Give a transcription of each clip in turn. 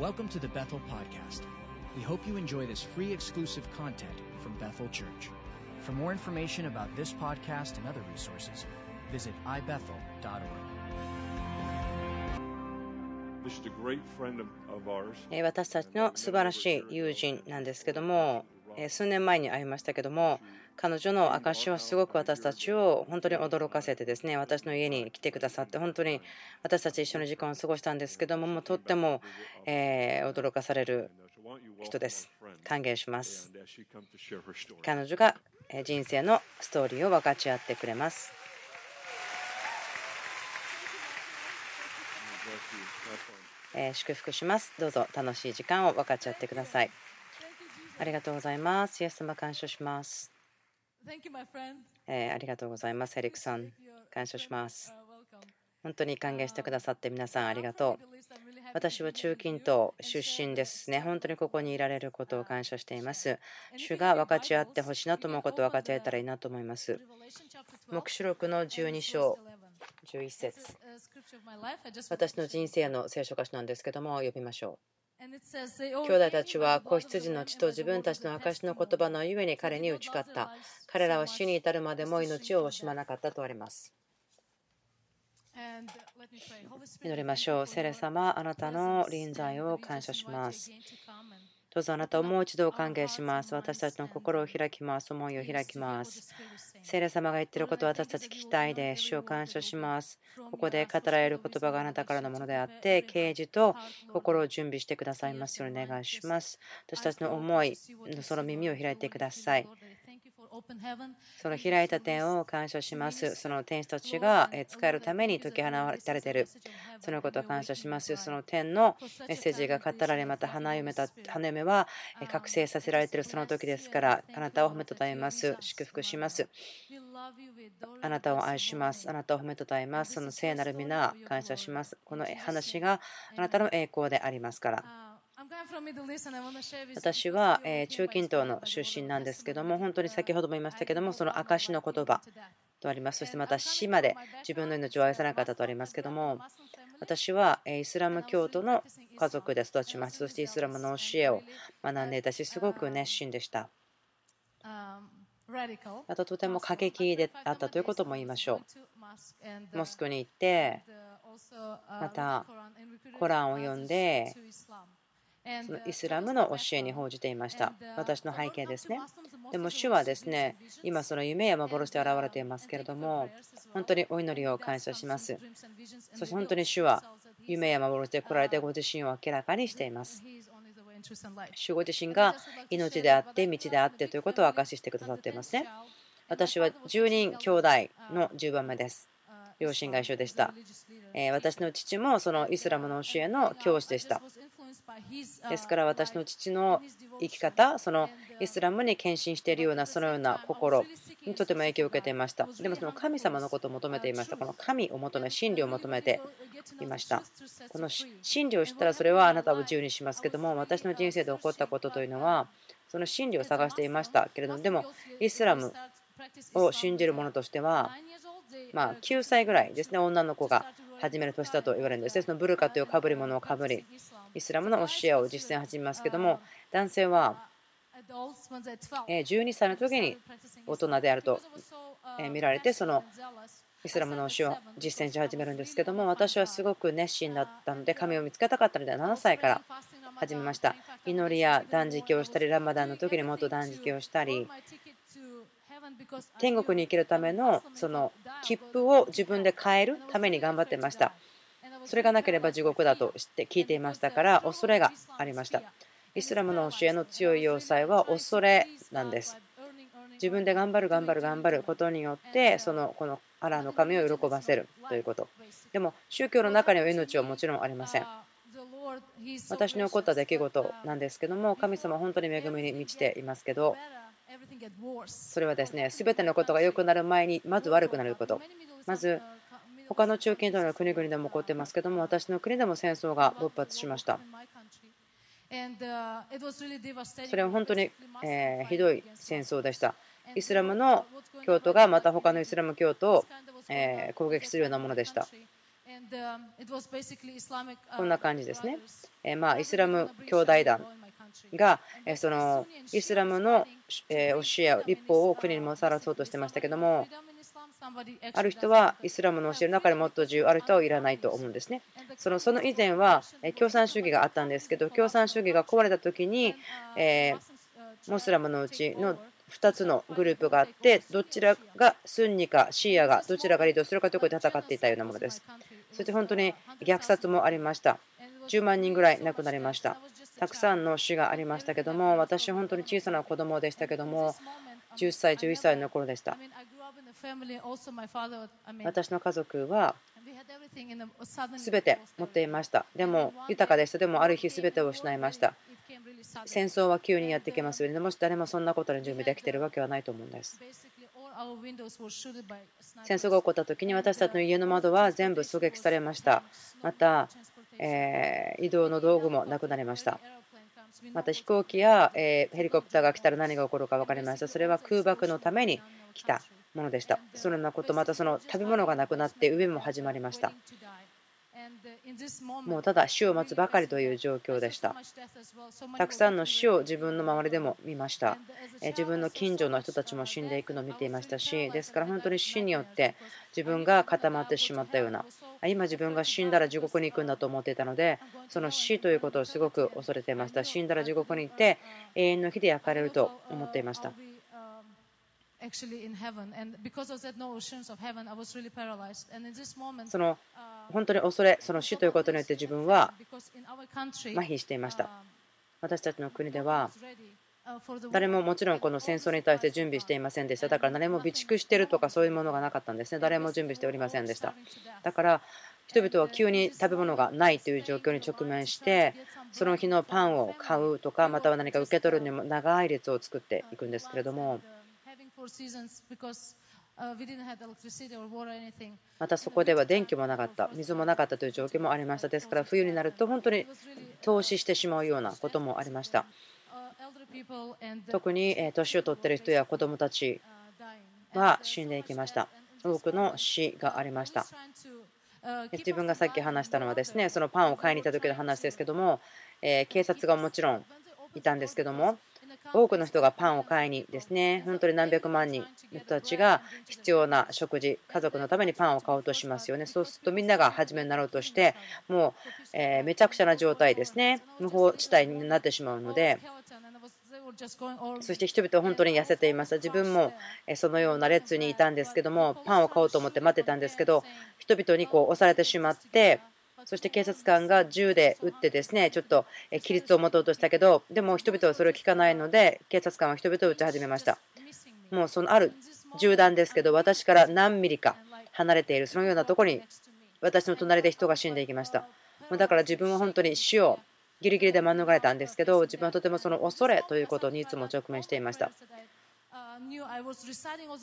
Welcome to the Bethel Podcast. We hope you enjoy this free exclusive content from Bethel Church. For more information about this podcast and other resources, visit ibethel.org. This is a great friend of, of ours. えー私たちの素晴らしい友人なんですけども、えー 数年前に会いましたけども、彼女の証はすごく私たちを本当に驚かせてですね、私の家に来てくださって、本当に私たち一緒の時間を過ごしたんですけども、もうとっても、えー驚かされる人です。歓迎します。彼女がえー人生のストーリーを分かち合ってくれます。祝福します。どうぞ楽しい時間を分かち合ってください。ありがとうございます。イエス様、感謝します。え、ありがとうございます。エリクさん、感謝します。本当に歓迎してくださって、皆さん、ありがとう。私は中近東出身ですね。本当にここにいられることを感謝しています。主が分かち合ってほしいなと思うことを分かち合えたらいいなと思います。目視録の12章11節私の人生の聖書箇所なんですけども、呼びましょう。兄弟たちは子羊の血と自分たちの証しの言葉のゆえに彼に打ち勝った。彼らは死に至るまでも命を惜しまなかったとあります。祈りましょう。聖霊様あなたの臨在を感謝します。どうぞあなたをもう一度歓迎します。私たちの心を開きます。思いを開きます。聖霊様が言っていることを私たち聞きたいです。主を感謝します。ここで語られる言葉があなたからのものであって、啓示と心を準備してくださいますようにお願いします。私たちの思いその耳を開いてください。その開いた点を感謝します。その天使たちがえー使えるために解き放たれている。そのことを感謝します。その点のメッセージが語られ、また花嫁た花嫁はえー覚醒させられているその時ですから、あなたを褒めたたえます。祝福します。あなたを愛します。あなたを褒めたたえます。その聖なる皆、感謝します。この話があなたの栄光でありますから。私はえー中近東の出身なんですけども、本当に先ほども言いましたけども、その証の言葉とあります。そしてまた死まで自分の命を愛さなかったとありますけども、私はえーイスラム教徒の家族で育ちました。そしてイスラムの教えを学んでいたし、すごく熱心でした。あととても過激であったということも言いましょう。モスクに行って、またコランを読んで、そのイスラムの教えに報じていました。私の背景ですね。でも主はですね、今その夢や幻で現れていますけれども、本当にお祈りを感謝します。そして本当に主は夢や幻で来られてご自身を明らかにしています。主ご自身が命であって道であってということを明かししてくださっていますね。私は10人兄弟の10番目です。両親が一緒でした。えー私の父もそのイスラムの教えの教師でした。ですから私の父の生き方、そのイスラムに献身しているようなそのような心にとても影響を受けていました。でもその神様のことを求めていました。この神を求め、真理を求めていました。この真理を知ったらそれはあなたを自由にしますけども、私の人生で起こったことというのは、その真理を探していましたけれども、でもイスラムを信じる者としては、まあ、9歳ぐらいですね、女の子が始める年だと言われるんですね。そのブルカというかぶり物をかぶり、イスラムの教えを実践始めますけども、男性は12歳の時に大人であると見られて、そのイスラムの教えを実践し始めるんですけども、私はすごく熱心だったので、神を見つけたかったので、7歳から始めました。祈りや断食をしたり、ラマダンの時にもっと断食をしたり、天国に行けるためのその切符を自分で買えるために頑張ってました。それがなければ地獄だと知って聞いていましたから、恐れがありました。イスラムの教えの強い要塞は恐れなんです。自分で頑張る、頑張る、頑張ることによって、そのこのアラーの神を喜ばせるということ。でも、宗教の中には命はもちろんありません。私に起こった出来事なんですけども、神様本当に恵みに満ちていますけど、それはですね、すべてのことが良くなる前に、まず悪くなること。まず、他の中近東の国々でも起こってますけども、私の国でも戦争が勃発しました。それは本当に、えーひどい戦争でした。イスラムの教徒がまた他のイスラム教徒を、えー攻撃するようなものでした。こんな感じですね。えまあ、イスラム兄弟団がそのイスラムの教えや立法を国にもたらそうとしてましたけどもある人はイスラムの教えの中でもっと自由ある人はいらないと思うんですね。そのその以前は共産主義があったんですけど共産主義が壊れた時に、えモスラムのうちの2つのグループがあってどちらがスンニかシーアがどちらがリードするかということで戦っていたようなものです。そして本当に虐殺もありました。10万人ぐらい亡くなりました。たくさんの死がありましたけども私本当に小さな子供でしたけども10歳11歳の頃でした。私の家族は全て持っていました。でも豊かでした。でもある日全てを失いました。戦争は急にやってきますよねもし誰もそんなことに準備できているわけはないと思うんです。戦争が起こった時に私たちの家の窓は全部狙撃されました。またえ移動の道具もなくなりました。また飛行機や、えヘリコプターが来たら何が起こるか分かりましたそれは空爆のために来たものでした。そのようなことまたその食べ物がなくなって上も始まりました。もうただ死を待つばかりという状況でした。たくさんの死を自分の周りでも見ました。自分の近所の人たちも死んでいくのを見ていましたし、ですから本当に死によって自分が固まってしまったような、今自分が死んだら地獄に行くんだと思っていたので、その死ということをすごく恐れていました。死んだら地獄に行って永遠の火で焼かれると思っていました。その本当に恐れ、その死ということによって自分は麻痺していました。私たちの国では誰ももちろんこの戦争に対して準備していませんでした。だから誰も備蓄しているとかそういうものがなかったんですね。誰も準備しておりませんでした。だから人々は急に食べ物がないという状況に直面してその日のパンを買うとかまたは何か受け取るにも長い列を作っていくんですけれどもまたそこでは電気もなかった、水もなかったという状況もありました。ですから冬になると本当に投資してしまうようなこともありました。特に年を取っている人や子どもたちは死んでいきました。多くの死がありました。自分がさっき話したのはですねそのパンを買いに行った時の話ですけども警察がもちろんいたんですけども多くの人がパンを買いにですね本当に何百万人の人たちが必要な食事家族のためにパンを買おうとしますよね。そうするとみんなが初めになろうとしてもう、えめちゃくちゃな状態ですね。無法地帯になってしまうので。そして人々は本当に痩せていました。自分もそのような列にいたんですけどもパンを買おうと思って待ってたんですけど人々にこう押されてしまってそして警察官が銃で撃ってですねちょっと規律を持とうとしたけどでも人々はそれを聞かないので警察官は人々を撃ち始めました。もうそのある銃弾ですけど私から何ミリか離れているそのようなところに私の隣で人が死んでいきました。だから自分は本当に死をギリギリで免れたんですけど自分はとてもその恐れということにいつも直面していました。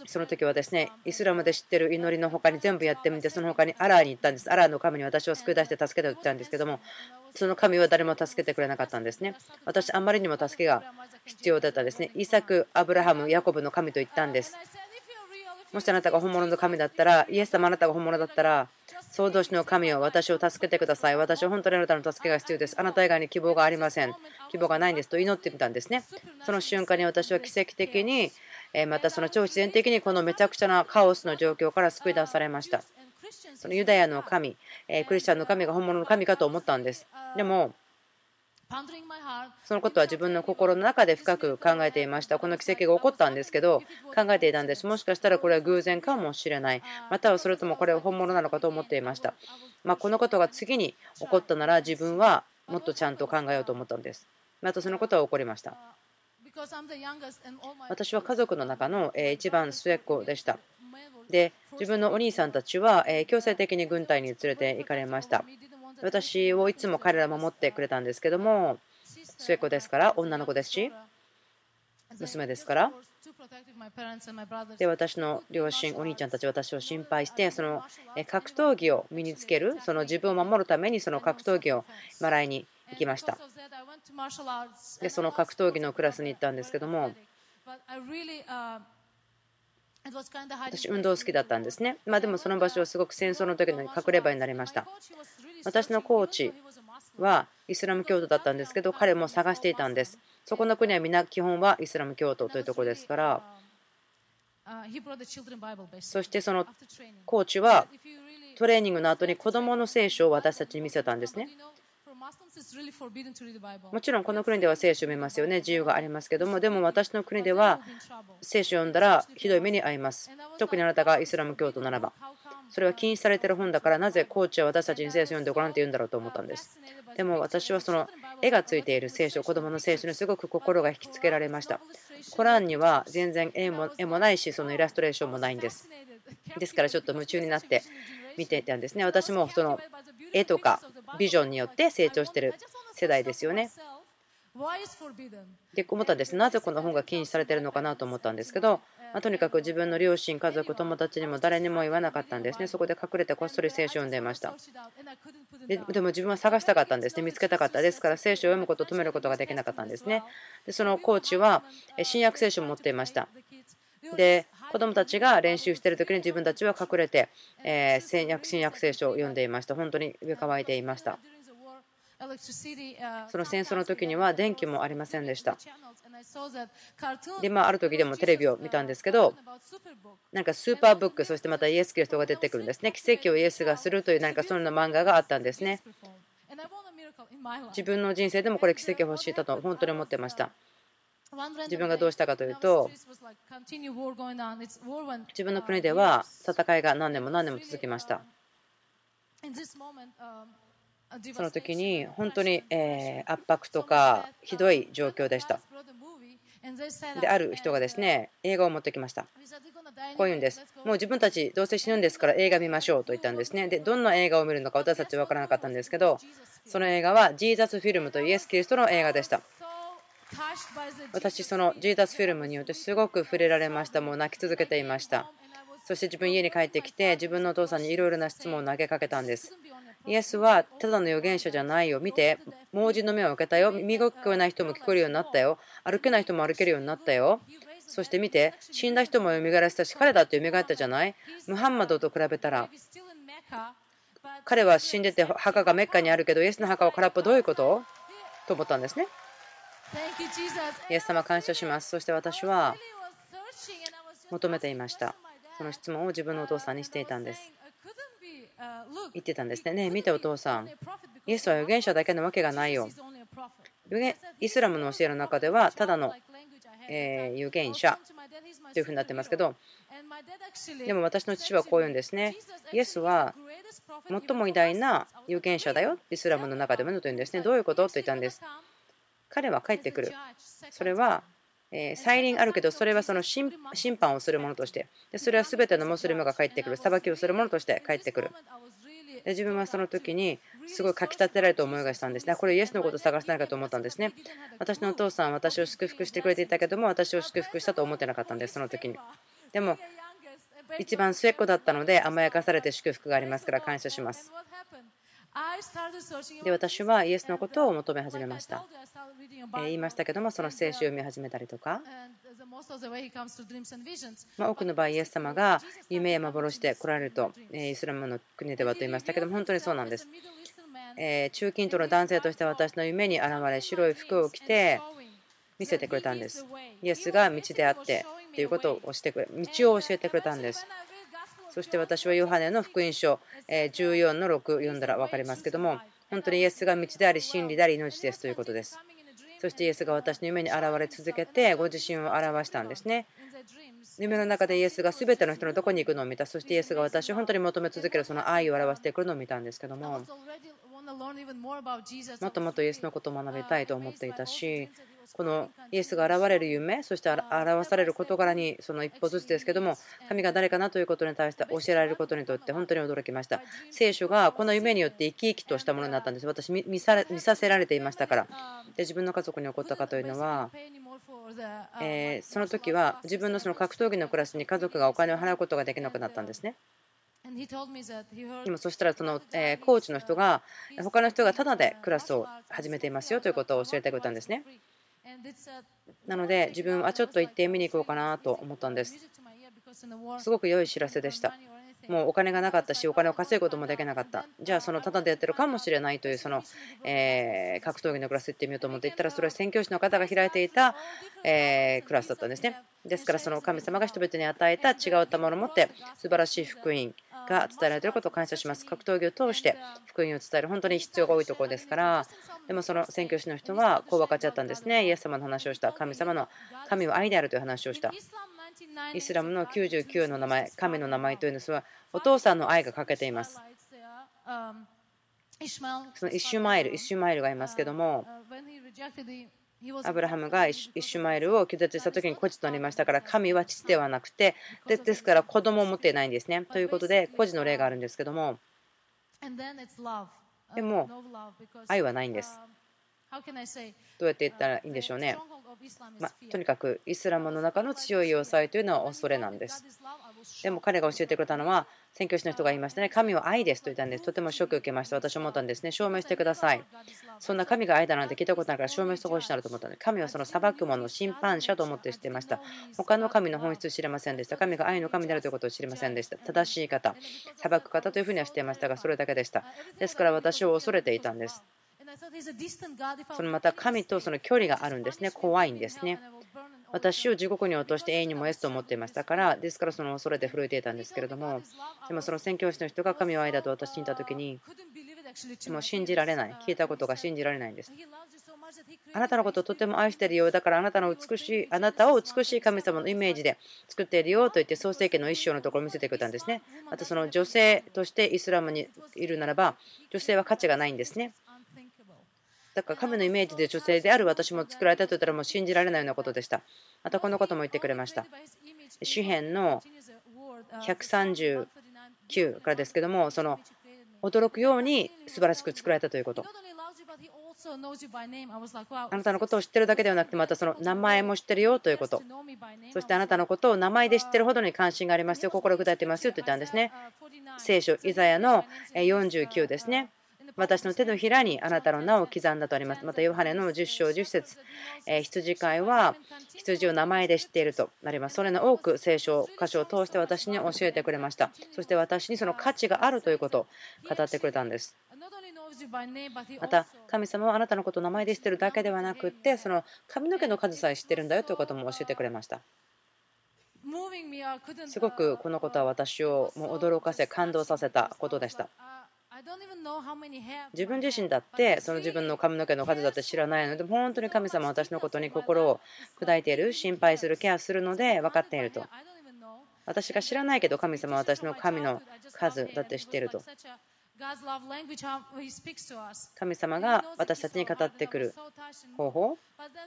その時はですねイスラムで知ってる祈りの他に全部やってみてその他にアラーに行ったんです。アラーの神に私を救い出して助けてと言ったんですけどもその神は誰も助けてくれなかったんですね。私あんまりにも助けが必要だったですね。イサクアブラハムヤコブの神と言ったんですもしあなたが本物の神だったらイエス様あなたが本物だったら創造主の神を私を助けてください。私は本当にあなたの助けが必要です。あなた以外に希望がありません。希望がないんですと祈ってみたんですね。その瞬間に私は奇跡的にまたその超自然的にこのめちゃくちゃなカオスの状況から救い出されました。そのユダヤの神、クリスチャンの神が本物の神かと思ったんです。でも、そのことは自分の心の中で深く考えていました。この奇跡が起こったんですけど、考えていたんです。もしかしたらこれは偶然かもしれない。またはそれともこれは本物なのかと思っていました。まあ、このことが次に起こったなら自分はもっとちゃんと考えようと思ったんです。またそのことは起こりました。私は家族の中の一番末っ子でした。で、自分のお兄さんたちは強制的に軍隊に連れて行かれました。私をいつも彼ら守ってくれたんですけども、末っ子ですから、女の子ですし、娘ですから。で私の両親、お兄ちゃんたち、私を心配して、その格闘技を身につける、その自分を守るためにその格闘技を習いに行きました。でその格闘技のクラスに行ったんですけども私運動好きだったんですね、まあ、でもその場所はすごく戦争の時のに隠れ場になりました。私のコーチはイスラム教徒だったんですけど彼も探していたんです。そこの国は皆基本はイスラム教徒というところですから。そしてそのコーチはトレーニングの後に子どもの聖書を私たちに見せたんですね。もちろんこの国では聖書を見ますよね自由がありますけどもでも私の国では聖書を読んだらひどい目に遭います特にあなたがイスラム教徒ならばそれは禁止されている本だからなぜコーチは私たちに聖書を読んでごらんって言うんだろうと思ったんですでも私はその絵がついている聖書子供の聖書にすごく心が引きつけられましたコランには全然絵も絵もないしそのイラストレーションもないんですですからちょっと夢中になって見ていたんですね。私もその絵とかビジョンによって成長している世代ですよね。で思ったんです。なぜこの本が禁止されているのかなと思ったんですけど、ま、とにかく自分の両親家族友達にも誰にも言わなかったんですね。そこで隠れてこっそり聖書を読んでいました。ででも自分は探したかったんですね。見つけたかった。ですから聖書を読むことを止めることができなかったんですね。でそのコーチは新約聖書を持っていました。で子供たちが練習している時に自分たちは隠れて、え新約新約聖書を読んでいました本当に上乾いていましたその戦争の時には電気もありませんでした。で、まあ、ある時でもテレビを見たんですけど、なんかスーパーブック、そしてまたイエス・キリストが出てくるんですね。奇跡をイエスがするという何かそんな漫画があったんですね。自分の人生でもこれ奇跡欲しいだと本当に思ってました。自分がどうしたかというと自分の国では戦いが何年も何年も続きましたその時に本当に圧迫とかひどい状況でした。である人がですね映画を持ってきました。こういうんです。もう自分たちどうせ死ぬんですから映画見ましょうと言ったんですね。でどんな映画を見るのか私たちは分からなかったんですけどその映画はジーザスフィルムとイエス・キリストの映画でした。私そのジーザスフィルムによってすごく触れられました。もう泣き続けていました。そして自分家に帰ってきて自分のお父さんにいろいろな質問を投げかけたんです。イエスはただの預言者じゃないよ。見て、盲人の目を受けたよ。耳が聞こえない人も聞こえるようになったよ。歩けない人も歩けるようになったよ。そして見て、死んだ人も蘇らせたし、彼だって蘇ったじゃないムハンマドと比べたら、彼は死んでて墓がメッカにあるけど、イエスの墓は空っぽどういうこと？と思ったんですね。イエス様感謝します。そして私は求めていました。その質問を自分のお父さんにしていたんです。言ってたんですね。ねえ、見てお父さん。イエスは預言者だけのわけがないよ。イスラムの教えの中では、ただの、え預言者というふうになってますけど、でも私の父はこう言うんですね。イエスは最も偉大な預言者だよ、イスラムの中でもと言うんですね。どういうこと？と言ったんです。彼は帰ってくる。それはえ再臨あるけどそれはその審判をするものとして。でそれは全てのムスリムが帰ってくる。裁きをするものとして帰ってくる。で自分はその時にすごいかきたてられた思いがしたんですね。これイエスのことを探してないかと思ったんですね。私のお父さんは私を祝福してくれていたけども私を祝福したと思ってなかったんですその時に。でも一番末っ子だったので甘やかされて祝福がありますから感謝しますで私はイエスのことを求め始めました。言いましたけども、その聖書を読み始めたりとか、まあ、多くの場合、イエス様が夢や幻で来られると、イスラムの国ではと言いましたけども、本当にそうなんです。中近東の男性として私の夢に現れ、白い服を着て見せてくれたんです。イエスが道であってということをしてくれ、道を教えてくれたんです。そして私はヨハネの福音書14の6読んだら分かりますけども本当にイエスが道であり真理であり命ですということです。そしてイエスが私の夢に現れ続けてご自身を表したんですね。夢の中でイエスが全ての人のどこに行くのを見た。そしてイエスが私を本当に求め続けるその愛を表してくるのを見たんですけどももっともっとイエスのことを学びたいと思っていたしこのイエスが現れる夢そして表される事柄にその一歩ずつですけども神が誰かなということに対して教えられることにとって本当に驚きました。聖書がこの夢によって生き生きとしたものになったんです。私見させられていましたから。で自分の家族に起こったかというのはえその時は自分のその格闘技のクラスに家族がお金を払うことができなくなったんですねでもそしたらそのえコーチの人が他の人がタダでクラスを始めていますよということを教えてくれたんですね。なので自分はちょっと行って見に行こうかなと思ったんです。すごく良い知らせでした。もうお金がなかったしお金を稼ぐこともできなかった。じゃあそのタダでやってるかもしれないというその、え格闘技のクラス行ってみようと思って行ったらそれは宣教師の方が開いていた、えクラスだったんですね。ですからその神様が人々に与えた違ったものを持って素晴らしい福音が伝えられていることを感謝します。格闘技を通して福音を伝える本当に必要が多いところですから。でもその宣教師の人はこう分かっちゃったんですね。イエス様の話をした。神様の神は愛であるという話をした。イスラムの99の名前神の名前というのはお父さんの愛が欠けています。そのイシュマエル、イシュマエルがいますけども、アブラハムがイシュマエルを拒絶した時に孤児となりましたから神は父ではなくてですから子供を持っていないんですね。ということで孤児の例があるんですけどもでも愛はないんです。どうやって言ったらいいんでしょうね。まあ、とにかくイスラムの中の強い要塞というのは恐れなんです。でも彼が教えてくれたのは宣教師の人が言いましたね。神は愛ですと言ったんです。とてもショックを受けました。私は思ったんですね。証明してください。そんな神が愛だなんて聞いたことないから証明してほしいなと思ったので、神はその裁く者、審判者と思って知っていました。他の神の本質を知れませんでした。神が愛の神であるということを知りませんでした。正しい方、裁く方というふうにはしていましたが、それだけでした。ですから私を恐れていたんです。そのまた神とその距離があるんですね。怖いんですね。私を地獄に落として永遠に燃やすと思っていましたから、ですからその恐れて震えていたんですけれども、でもその宣教師の人が神を愛だと私に言った時に、もう信じられない、聞いたことが信じられないんです。あなたのことをとても愛しているようだからあなたの美しいあなたを美しい神様のイメージで作っているよと言って創世記の一章のところを見せてくれたんですね。またその女性としてイスラムにいるならば女性は価値がないんですね。だから神のイメージで女性である私も作られたと言ったらもう信じられないようなことでした。またこのことも言ってくれました。詩篇の139からですけども、その驚くように素晴らしく作られたということ。あなたのことを知ってるだけではなくて、またその名前も知ってるよということ。そしてあなたのことを名前で知ってるほどに関心がありますよ、心砕いてますよと言ったんですね。聖書、イザヤの49ですね。私の手のひらにあなたの名を刻んだとあります。また、ヨハネの10章10節羊飼いは羊を名前で知っているとなります。それの多く聖書箇所を通して私に教えてくれました。そして私にその価値があるということを語ってくれたんです。また神様はあなたのことを名前で知っているだけではなくってその髪の毛の数さえ知ってるんだよということも教えてくれましたすごくこのことは私をもう驚かせ感動させたことでした自分自身だってその自分の髪の毛の数だって知らないので本当に神様は私のことに心を砕いている心配するケアするので分かっていると。私が知らないけど神様は私の神の数だって知っていると。神様が私たちに語ってくる。方法？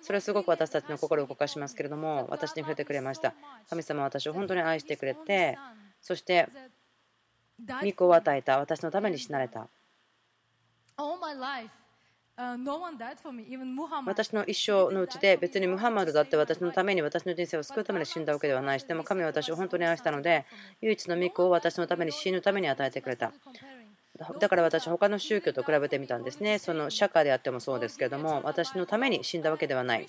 それはすごく私たちの心を動かしますけれども私に触れてくれました。神様は私を本当に愛してくれてそして御子を与えた。私のために死なれた。私の一生のうちで別にムハンマドだって私のために私の人生を救うために死んだわけではない。しでも神は私を本当に愛したので唯一の御子を私のために死ぬために与えてくれた。だから私は他の宗教と比べてみたんですね。その釈迦であってもそうですけれども私のために死んだわけではない。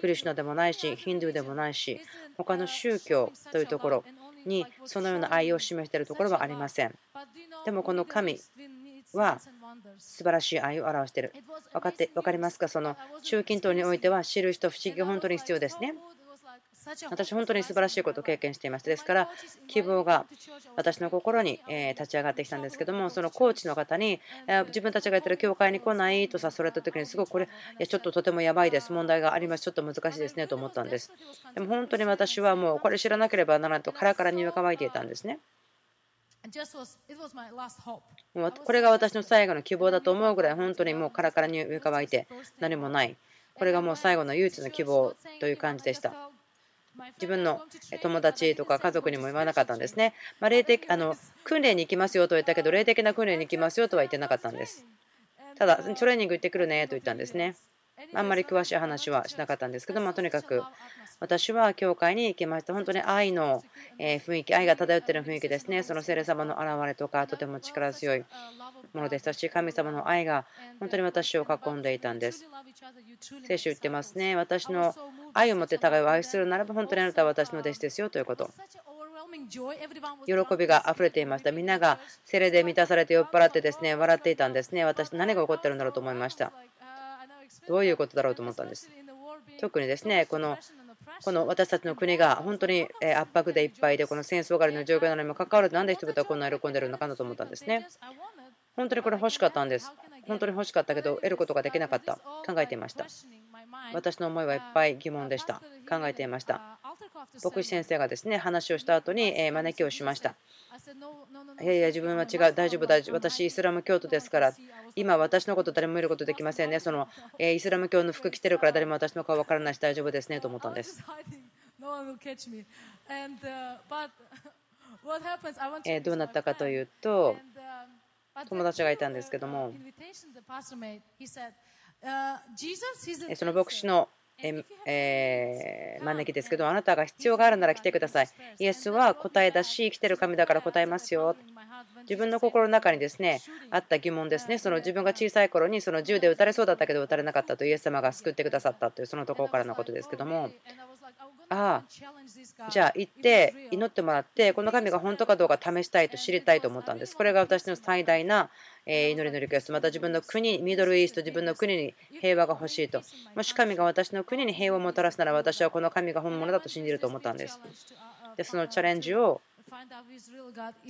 クリシュナでもないしヒンドゥーでもないし他の宗教というところにそのような愛を示しているところはありません。でもこの神は素晴らしい愛を表している。分かって分かりますか？その中近東においては知る人不思議が本当に必要ですね。私、本当に素晴らしいことを経験していました。ですから、希望が私の心に立ち上がってきたんですけども、そのコーチの方に、自分たちがやってる教会に来ないと誘われた時に、すごくこれ、いやちょっととてもやばいです、問題があります、ちょっと難しいですねと思ったんです。でも本当に私はもうこれ知らなければならないと、カラカラに湯乾いていたんですね。これが私の最後の希望だと思うぐらい本当にもうカラカラに上乾いて何もないこれがもう最後の唯一の希望という感じでした自分の友達とか家族にも言わなかったんですね。まあ、霊的あの訓練に行きますよと言ったけど、霊的な訓練に行きますよとは言ってなかったんです。ただ、トレーニング行ってくるねと言ったんですね。あんまり詳しい話はしなかったんですけど、まあ、とにかく私は教会に行きました。本当に愛の雰囲気、愛が漂っている雰囲気ですね。その聖霊様の現れとか、とても力強いものでしたし、神様の愛が本当に私を囲んでいたんです。聖書言ってますね。私の愛を持って互いを愛するならば、本当にあなたは私の弟子ですよということ。喜びが溢れていました。みんながセレで満たされて酔っ払ってですね笑っていたんですね。私、何が起こってるんだろうと思いました。どういうことだろうと思ったんです。特にですねこのこの私たちの国が本当に圧迫でいっぱいでこの戦争があるの状況なのにもかかわらず何で人々はこんな喜んでるのかなと思ったんですね。本当にこれ欲しかったんです。本当に欲しかったけど得ることができなかった考えていました。私の思いはいっぱい疑問でした。考えていました。牧師先生がですね話をした後に招きをしました。いやいや、自分は違う、大丈夫、大丈夫、私、イスラム教徒ですから、今、私のこと誰も見ることできませんね、そのイスラム教の服着てるから誰も私の顔分からないし大丈夫ですねと思ったんです。どうなったかというと、友達がいたんですけども、その牧師のえ招きですけど、あなたが必要があるなら来てください。イエスは答えだし、生きてる神だから答えますよ。自分の心の中にですねあった疑問ですね、その自分が小さい頃にその銃で撃たれそうだったけど撃たれなかったとイエス様が救ってくださったというそのところからのことですけども、ああ、じゃあ行って祈ってもらって、この神が本当かどうか試したいと知りたいと思ったんです。これが私の最大な祈りのリクエスト。また自分の国、ミドルイースト、自分の国に平和が欲しいと。もし神が私の国に平和をもたらすなら私はこの神が本物だと信じると思ったんです。で、そのチャレンジを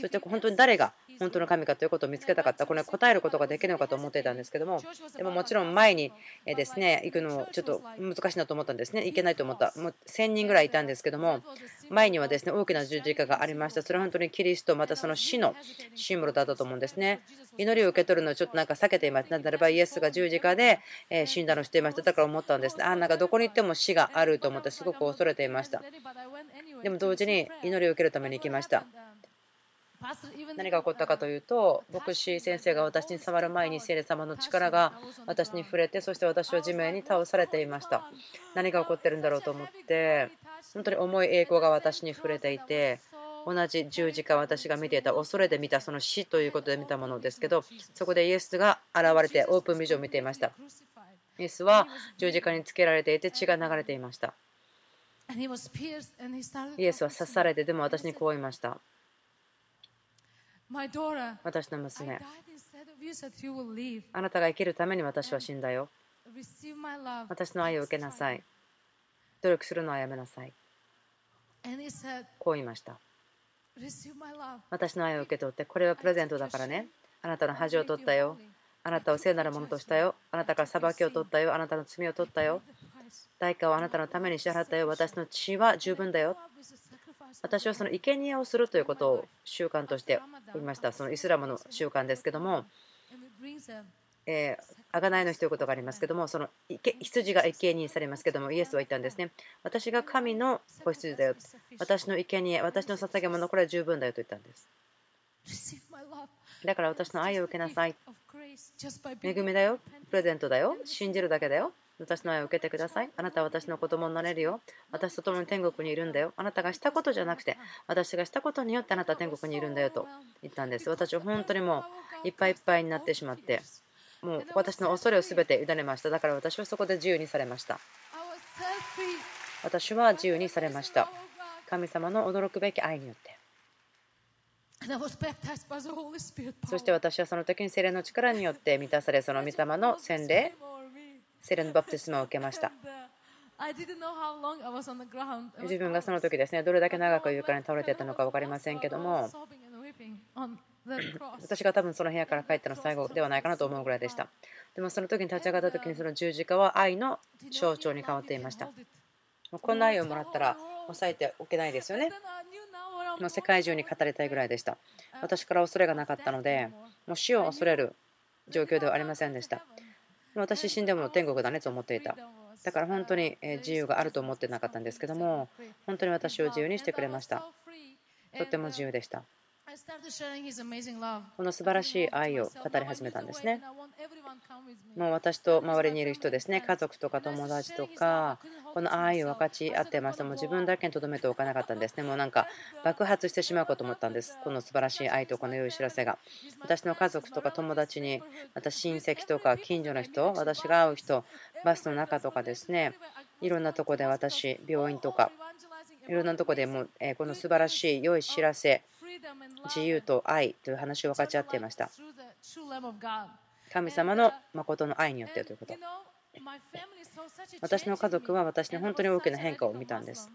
そして本当に誰が本当の神かということを見つけたかった、これ答えることができるのかと思っていたんですけども、でももちろん前にですね行くのちょっと難しいなと思ったんですね、行けないと思った、もう1000人ぐらいいたんですけども、前にはですね大きな十字架がありました、それは本当にキリスト、またその死のシンボルだったと思うんですね。祈りを受け取るのをちょっとなんか避けていました。ならばイエスが十字架で死んだのをしていました。だから思ったんです。あなんかどこに行っても死があると思ってすごく恐れていました。でも同時に祈りを受けるために行きました。何が起こったかというと牧師先生が私に触る前に聖霊様の力が私に触れてそして私は地面に倒されていました。何が起こってるんだろうと思って本当に重い栄光が私に触れていて同じ十字架私が見ていた恐れで見たその死ということで見たものですけどそこでイエスが現れてオープンビジョンを見ていました。イエスは十字架につけられていて血が流れていました。イエスは刺されてでも私にこう言いました私の娘あなたが生きるために私は死んだよ私の愛を受けなさい努力するのはやめなさいこう言いました私の愛を受け取ってこれはプレゼントだからねあなたの恥を取ったよあなたを聖なるものとしたよあなたから裁きを取ったよあなたの罪を取ったよ代価をあなたのために支払ったよ私の血は十分だよ私はその生贄をするということを習慣としておりました。そのイスラムの習慣ですけども、えー、贖いの日ということがありますけども、その羊が生贄にされますけども、イエスは言ったんですね。私が神の子羊だよ。私の生贄、私の捧げ物、これは十分だよと言ったんです。だから私の愛を受けなさい。恵みだよ。プレゼントだよ。信じるだけだよ。私の愛を受けてください。あなたは私の子供になれるよ。私と共に天国にいるんだよ。あなたがしたことじゃなくて、私がしたことによってあなたは天国にいるんだよと言ったんです。私は本当にもういっぱいいっぱいになってしまって、もう私の恐れを全て委ねました。だから私はそこで自由にされました。私は自由にされました。神様の驚くべき愛によって。そして私はその時に精霊の力によって満たされ、その御霊の洗礼、セレのバプテスマを受けました。自分がその時ですね、どれだけ長く床に倒れていたのか分かりませんけども、私が多分その部屋から帰ったの最後ではないかなと思うぐらいでした。でもその時に立ち上がった時にその十字架は愛の象徴に変わっていました。こんな愛をもらったら抑えておけないですよね。もう世界中に語りたいぐらいでした。私から恐れがなかったので、もう死を恐れる状況ではありませんでした。私死んでも天国だねと思っていた。だから本当に自由があると思ってなかったんですけども、本当に私を自由にしてくれました。とっても自由でした。この素晴らしい愛を語り始めたんですね。もう私と周りにいる人ですね、家族とか友達とか、この愛を分かち合ってました。もう自分だけにとどめておかなかったんですね。もうなんか爆発してしまうかと思ったんです。この素晴らしい愛とこの良い知らせが。私の家族とか友達に、また親戚とか近所の人、私が会う人、バスの中とかですね、いろんなとこで私、病院とか、いろんなとこでもこの素晴らしい良い知らせ自由と愛という話を分かち合っていました神様の誠の愛によってということ私の家族は私に本当に大きな変化を見たんです。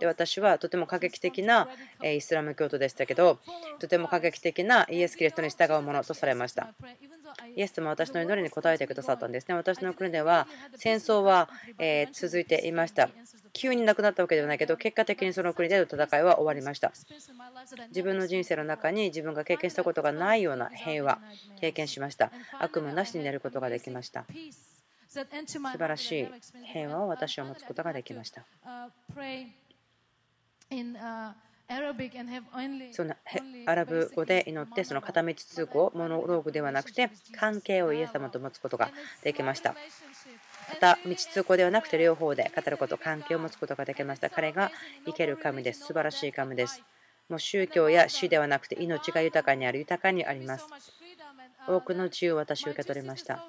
で私はとても過激的なイスラム教徒でしたけど、とても過激的なイエス・キリストに従うものとされました。イエス様は私の祈りに応えてくださったんですね。私の国では戦争は続いていました。急になくなったわけではないけど、結果的にその国での戦いは終わりました。自分の人生の中に自分が経験したことがないような平和、経験しました。悪夢なしに寝ることができました。素晴らしい平和を私は持つことができました。そのアラブ語で祈ってその片道通行モノローグではなくて関係をイエス様と持つことができました片道通行ではなくて両方で語ること関係を持つことができました彼が生ける神です素晴らしい神ですもう宗教や死ではなくて命が豊かにある豊かにあります多くの自由を私は受け取りました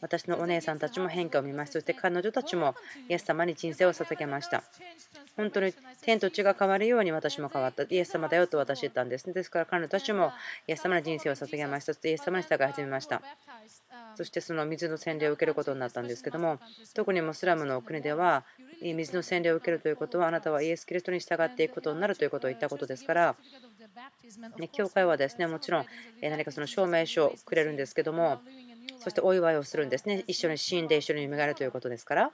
私のお姉さんたちも変化を見ました。そして彼女たちもイエス様に人生を捧げました。本当に天と地が変わるように私も変わった。イエス様だよと私言ったんです。ですから彼女たちもイエス様に人生を捧げました。そしてイエス様に従い始めました。そしてその水の洗礼を受けることになったんですけども、特にモスラムの国では、水の洗礼を受けるということは、あなたはイエス・キリストに従っていくことになるということを言ったことですから、教会はですねもちろん何かその証明書をくれるんですけども、そしてお祝いをするんですね。一緒に死んで一緒に蘇るということですから。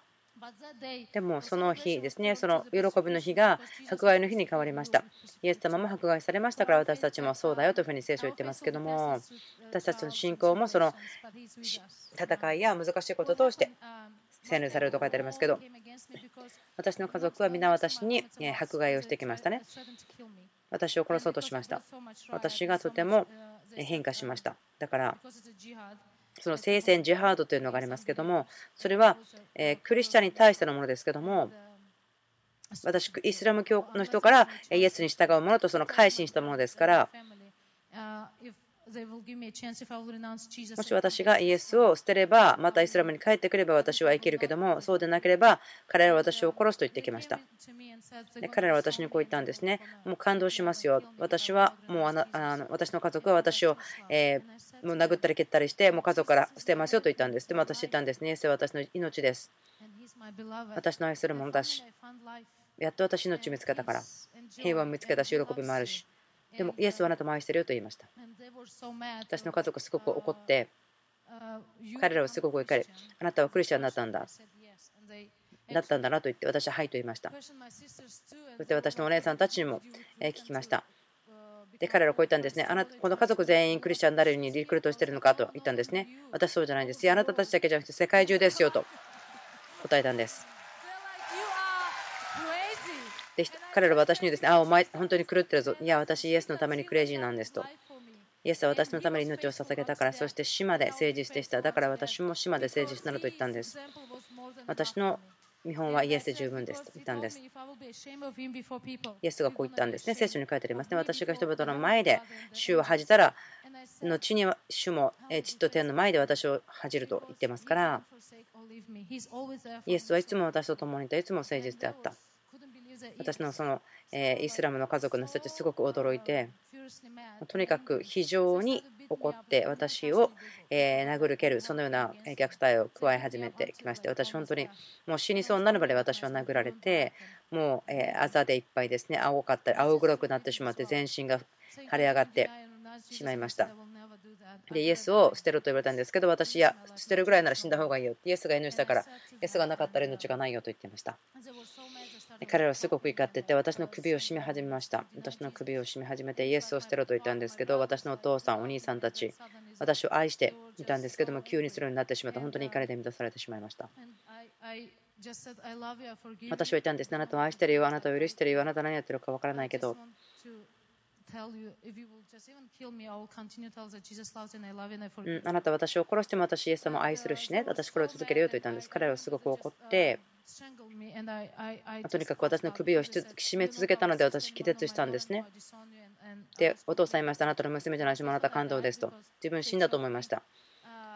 でもその日ですね、その喜びの日が迫害の日に変わりました。イエス様も迫害されましたから私たちもそうだよというふうに聖書は言ってますけども、私たちの信仰もその戦いや難しいことを通して洗礼されると書いてありますけど、私の家族は皆私に迫害をしてきましたね。私を殺そうとしました。私がとても変化しました。だからその聖戦ジハードというのがありますけどもそれはクリスチャンに対してのものですけども私イスラム教の人からイエスに従うものとその改心したものですからもし私がイエスを捨てればまたイスラムに帰ってくれば私は生きるけどもそうでなければ彼らは私を殺すと言ってきました。彼らは私にこう言ったんですね。もう感動しますよ。私はもうあの私の家族は私を、えもう殴ったり蹴ったりしてもう家族から捨てますよと言ったんです。でも私言ったんですね。イエスは私の命です。私の愛するものだし。やっと私の命見つけたから。平和を見つけたし喜びもあるし。でもイエスはあなたも愛してるよと言いました。私の家族すごく怒って、彼らはすごく怒り、あなたはクリスチャンになったんだ。だったんだなと言って、私ははいと言いました。そして私のお姉さんたちにも聞きました。で彼らはこう言ったんですね。あなたこの家族全員クリスチャンになるようにリクルートしてるのかと言ったんですね。私そうじゃないんです。あなたたちだけじゃなくて世界中ですよと答えたんです。で彼らは私にですね、あ、お前本当に狂ってるぞ。いや、私イエスのためにクレイジーなんですと。イエスは私のために命を捧げたから、そして死まで誠実でした。だから私も死まで誠実なのと言ったんです。私の見本はイエスで十分ですと言ったんです。イエスがこう言ったんですね。聖書に書いてありますね。私が人々の前で主を恥じたら、後に主も地と天の前で私を恥じると言ってますから、イエスはいつも私と共にいた、いつも誠実であった。私のそのえイスラムの家族の人たちすごく驚いてとにかく非常に怒って私をえ殴る蹴るそのような虐待を加え始めてきまして私本当にもう死にそうになるまで私は殴られてもうあざでいっぱいですね青かったり青黒くなってしまって全身が腫れ上がってしまいました。でイエスを捨てろと言われたんですけど私や捨てるぐらいなら死んだ方がいいよイエスが命だからイエスがなかったら命がないよと言っていました。彼らはすごく怒ってて私の首を絞め始めました。私の首を絞め始めてイエスを捨てろと言ったんですけど私のお父さんお兄さんたち私を愛していたんですけども急にするようになってしまった本当に怒りで満たされてしまいました。私は言ったんです。あなたを愛してるよあなたを許してるよあなた何やってるか分からないけどあなた私を殺しても私イエス様を愛するしね。私これを続けるよと言ったんです。彼らはすごく怒って。とにかく私の首を絞め続けたので私気絶したんですね。でお父さん言いました。あなたの娘じゃないしもあなた感動ですと。自分死んだと思いました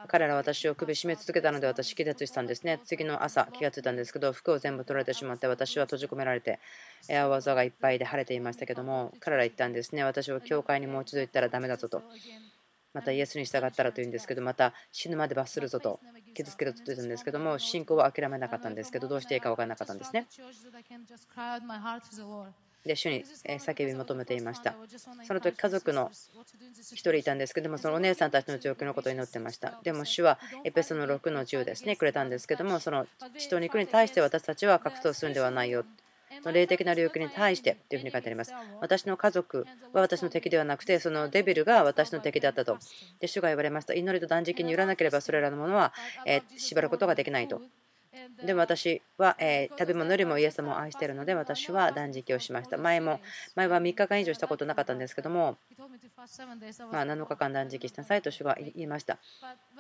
彼らは私を首絞め続けたので私気絶したんですね。次の朝気がついたんですけど服を全部取られてしまって私は閉じ込められて青ざがいっぱいで晴れていましたけども彼ら言ったんですね。私は教会にもう一度行ったらダメだぞと。またイエスに従ったらというんですけどまた死ぬまで罰するぞと。傷つけると言ったんですけども信仰は諦めなかったんですけどどうしていいか分からなかったんですね。で主に叫び求めていましたその時家族の1人いたんですけどもそのお姉さんたちの状況のことを祈ってましたでも主はエペソの6の10ですねくれたんですけどもその血と肉に対して私たちは格闘するんではないよ霊的な領域に対してというふうに書いてあります。私の家族は私の敵ではなくて、そのデビルが私の敵だったと。で主が言われました。祈りと断食によらなければそれらのものは縛ることができないと。でも私は、えー、食べ物よりもイエス様を愛しているので私は断食をしました。前も前は3日間以上したことなかったんですけども、まあ、7日間断食しなさいと主が言いました。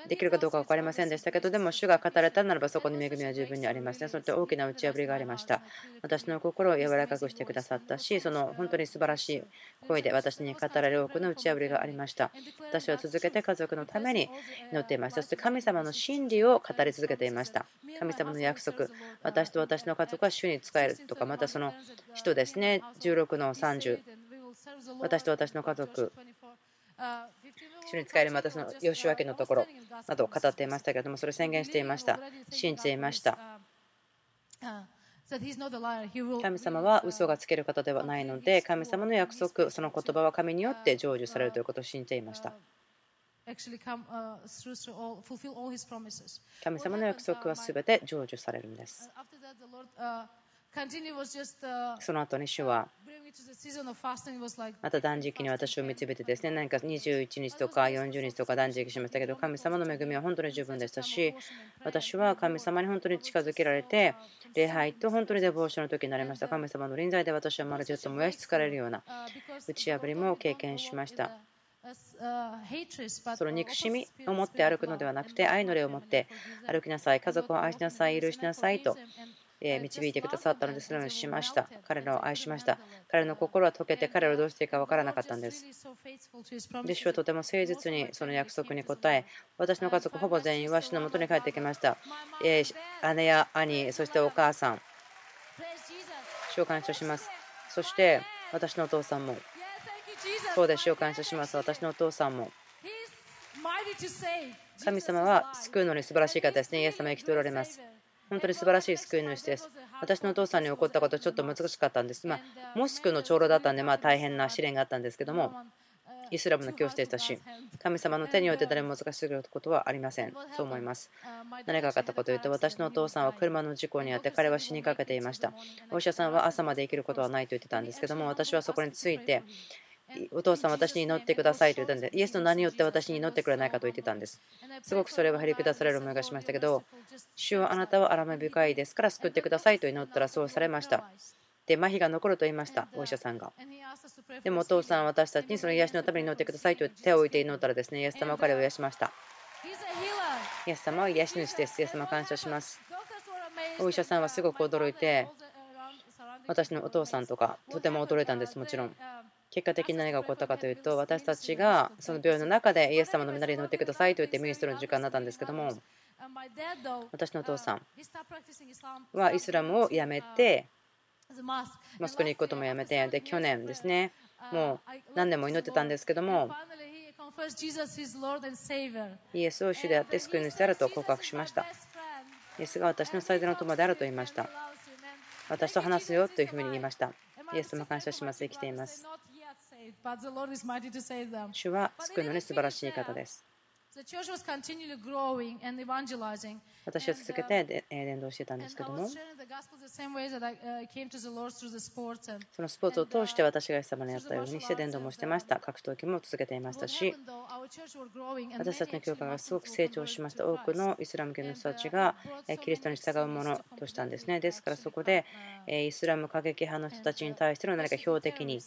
できるかどうか分かりませんでしたけど、でも主が語れたならばそこに恵みは十分にありますね。そして大きな打ち破りがありました。私の心を柔らかくしてくださったし、その本当に素晴らしい声で私に語られる多くの打ち破りがありました。私は続けて家族のために祈っていました。そして神様の真理を語り続けていました。神様の約束、私と私の家族は主に仕えるとか、またその人ですね、16の30、私と私の家族、主に仕えるまたその吉分のところなどを語っていましたけれども、それを宣言していました。信じていました。神様は嘘がつける方ではないので、神様の約束、その言葉は神によって成就されるということを信じていました。神様の約束はすべて成就されるんです。その後に主はまた断食に私を導いてですね。何か21日とか40日とか断食しましたけど神様の恵みは本当に十分でしたし私は神様に本当に近づけられて礼拝と本当にデボーションの時になりました。神様の臨在で私はまるでと燃やし疲れるような打ち破りも経験しましたその憎しみを持って歩くのではなくて愛の霊を持って歩きなさい。家族を愛しなさい許しなさいと導いてくださったのでそのようにしました彼らを愛しました。彼の心は溶けて彼らをどうしていいか分からなかったんです。で主はとても誠実にその約束に応え私の家族ほぼ全員は主のもとに帰ってきました。姉や兄そしてお母さん。召喚謝します。そして私のお父さんもそうです主を感謝します私のお父さんも神様は救うのに素晴らしい方ですねイエス様生きておられます本当に素晴らしい救い主です。私のお父さんに起こったことちょっと難しかったんです。まあ、モスクの長老だったんで、まあ、大変な試練があったんですけども、イスラムの教師でしたし、神様の手によって誰も難しすぎることはありません。そう思います。何が分かったかというと、私のお父さんは車の事故にあって彼は死にかけていました。お医者さんは朝まで生きることはないと言ってたんですけども、私はそこについて、お父さん、私に祈ってくださいと言ったんで、イエスの名によって私に祈ってくれないかと言ってたんです。すごくそれは振り下される思いがしましたけど、主はあなたは荒め深いですから救ってくださいと祈ったらそうされました。で、麻痺が残ると言いました、お医者さんが。でもお父さん、私たちにその癒しのために祈ってくださいと手を置いて祈ったらですね、イエス様は彼を癒しました。イエス様は癒し主です。イエス様感謝します。お医者さんはすごく驚いて、私のお父さんとかとても驚いたんです、もちろん。結果的に何が起こったかというと私たちがその病院の中でイエス様の身なりに乗ってくださいと言ってミニストの時間になったんですけども私のお父さんはイスラムをやめてモスクに行くこともやめてで去年ですねもう何年も祈ってたんですけどもイエスを主であって救い主であると告白しました。イエスが私の最大の友であると言いました。私と話すよというふうに言いました。イエス様感謝します。生きています。主は救うのに素晴らしい方です。私は続けて伝道してたんですけども、そのスポーツを通して私がイエス様にやったようにして伝道もしてました。格闘技も続けていましたし、私たちの教会がすごく成長しました。多くのイスラム系の人たちがキリストに従うものとしたんですね。ですからそこでイスラム過激派の人たちに対しての何か標的に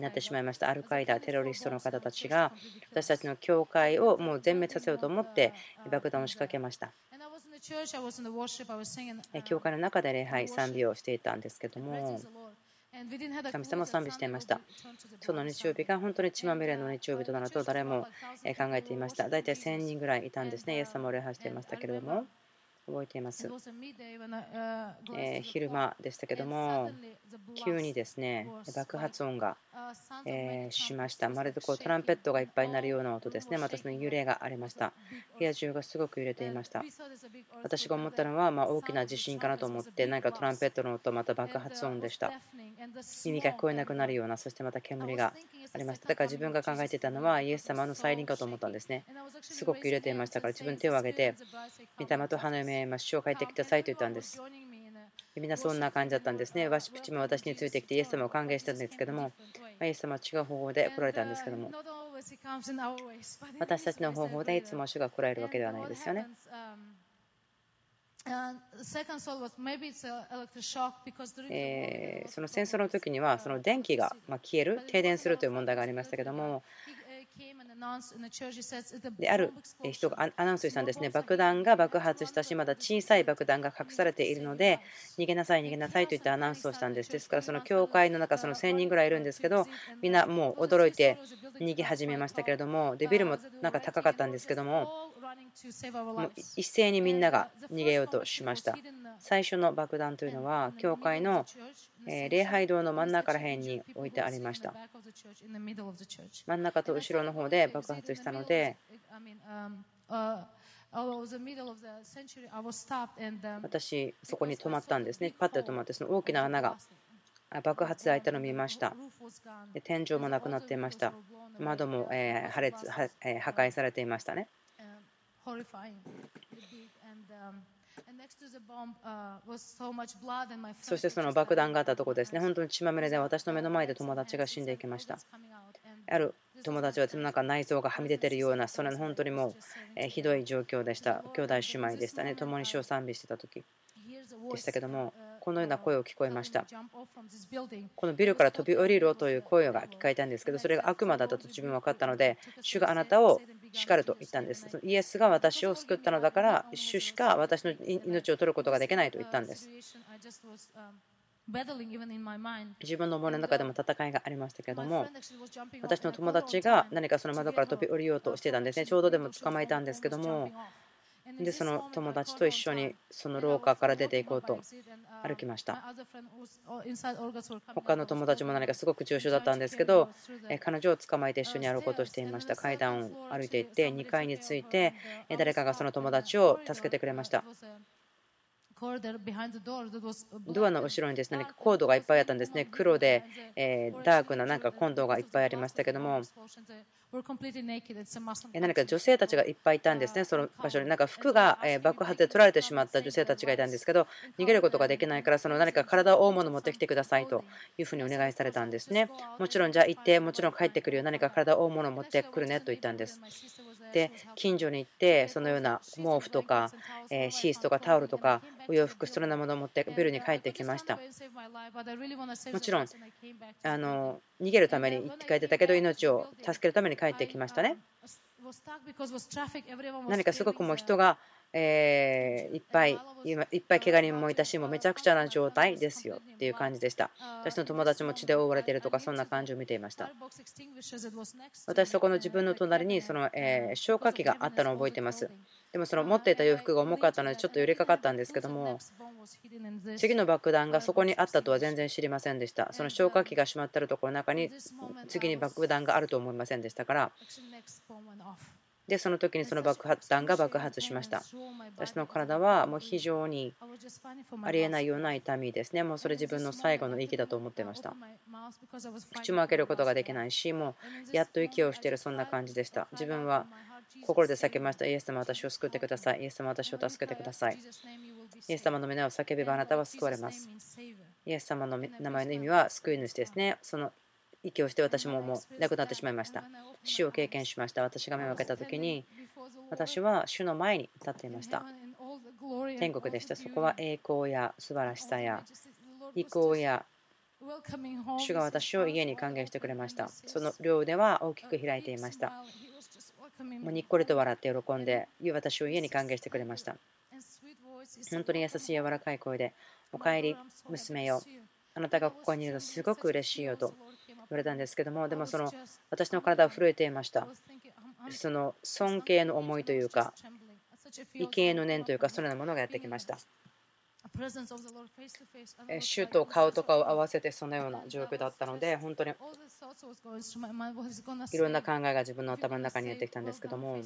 なってしまいました。アルカイダ、テロリストの方たちが私たちの教会をもう全滅させようと思って爆弾を仕掛けました。教会の中で礼拝、賛美をしていたんですけども、神様を賛美していました。その日曜日が本当に血まみれの日曜日となると誰も考えていました。大体1000人ぐらいいたんですね。イエス様を礼拝していましたけれども。覚えています。え、昼間でしたけども、急にですね爆発音が、え、しました。まるでこうトランペットがいっぱいになるような音ですね。またその揺れがありました。部屋中がすごく揺れていました。私が思ったのは、ま大きな地震かなと思って、何かトランペットの音、また爆発音でした。耳が聞こえなくなるような、そしてまた煙がありました。だから自分が考えていたのは、イエス様の再臨かと思ったんですね。すごく揺れていましたから、自分手を挙げて、御霊と花嫁ましょう、帰ってください。と言ったんです。みんなそんな感じだったんですね。ワシプチも私につい。てきてイエス様を歓迎したんですけども、まイエス様は違う方法で来られたんですけども、私たちの方法でい。つも主が来られるわけではない。ですよね。えその戦争の時にはその電気が消える停電するとい。う問題がありましたけどもである人がアナウンスしたんですね爆弾が爆発したしまだ小さい爆弾が隠されているので逃げなさい逃げなさいといってアナウンスをしたんですですからその教会の中その1000人ぐらいいるんですけどみんなもう驚いて逃げ始めましたけれどもデビルもなんか高かったんですけどももう一斉にみんなが逃げようとしました最初の爆弾というのは教会の礼拝堂の真ん中ら辺に置いてありました。真ん中と後ろの方で爆発したので私そこに止まったんですね。パッと止まってその大きな穴が爆発で開いたのを見ました。で天井もなくなっていました。窓も破裂破壊されていましたね。そしてその爆弾があったところですね、本当に血まみれで私の目の前で友達が死んでいきました。ある友達はなんか内臓がはみ出ているような、それの本当にもうひどい状況でした。兄弟姉妹でしたね、共に死を賛美してた時でしたけども、このような声を聞こえました。このビルから飛び降りろという声が聞こえたんですけど、それが悪魔だったと自分は分かったので、主があなたを叱ると言ったんです。イエスが私を救ったのだから、主しか私の命を取ることができないと言ったんです。自分の胸の中でも戦いがありましたけれども私の友達が何かその窓から飛び降りようとしてたんですねちょうどでも捕まえたんですけどもでその友達と一緒にその廊下から出ていこうと歩きました。他の友達も何かすごく重症だったんですけど彼女を捕まえて一緒に歩こうとしていました。階段を歩いていって2階に着いて誰かがその友達を助けてくれました。ドアの後ろにですねコードがいっぱいあったんですね黒でダークななんかコンドがいっぱいありましたけども何か女性たちがいっぱいいたんですね、その場所に。なんか服が爆発で取られてしまった女性たちがいたんですけど、逃げることができないから、その何か体を覆うものを持ってきてくださいというふうにお願いされたんですね。もちろん、じゃあ行って、もちろん帰ってくるよ、何か体を覆うものを持ってくるねと言ったんです。で、近所に行って、そのような毛布とか、シースとかタオルとか、お洋服、そのようなものを持ってビルに帰ってきました。もちろんあの逃げるために行って帰ってたけど命を助けるために帰ってきましたね。何かすごくもう人がえー、いっぱいいっぱい怪我人もいたしもうめちゃくちゃな状態ですよっていう感じでした。私の友達も血で覆われているとかそんな感じを見ていました。私そこの自分の隣にその、え消火器があったのを覚えています。でもその持っていた洋服が重かったのでちょっと揺れかかったんですけども次の爆弾がそこにあったとは全然知りませんでした。その消火器が閉まっているところの中に次に爆弾があると思いませんでしたからでその時にその爆発弾が爆発しました。私の体はもう非常にありえないような痛みですね。もうそれ自分の最後の息だと思っていました。口も開けることができないしもうやっと息をしているそんな感じでした。自分は心で叫びました。イエス様私を救ってください。イエス様私を助けてください。イエス様の皆を叫べばあなたは救われます。イエス様の名前の意味は救い主ですね。その息をして私ももう亡くなってしまいました。死を経験しました。私が目を開けた時に私は主の前に立っていました。天国でした。そこは栄光や素晴らしさや意向や主が私を家に歓迎してくれました。その両腕は大きく開いていました。もうにっこりと笑って喜んで私を家に歓迎してくれました。本当に優しい柔らかい声で「おかえり娘よ。あなたがここにいるとすごく嬉しいよと言われたんですけどもでもその私の体は震えていました。その尊敬の思いというか畏敬の念というかそのようなものがやってきました。主と顔とかを合わせてそのような状況だったので本当にいろんな考えが自分の頭の中にやってきたんですけども、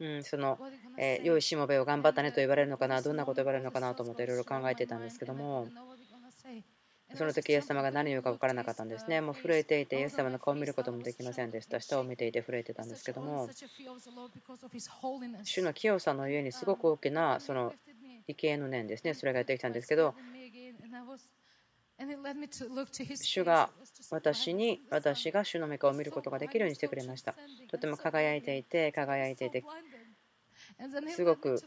うん、その、え良いしもべを頑張ったねと言われるのかなどんなこと言われるのかなと思っていろいろ考えてたんですけどもその時イエス様が何を言うか分からなかったんですね。もう震えていて、イエス様の顔を見ることもできませんでした。下を見ていて震えてたんですけども、主の清さのゆえにすごく大きなその畏敬の念ですね、それがやってきたんですけど、主が私に、私が主の目顔を見ることができるようにしてくれました。とても輝いていて、輝いていて、すごく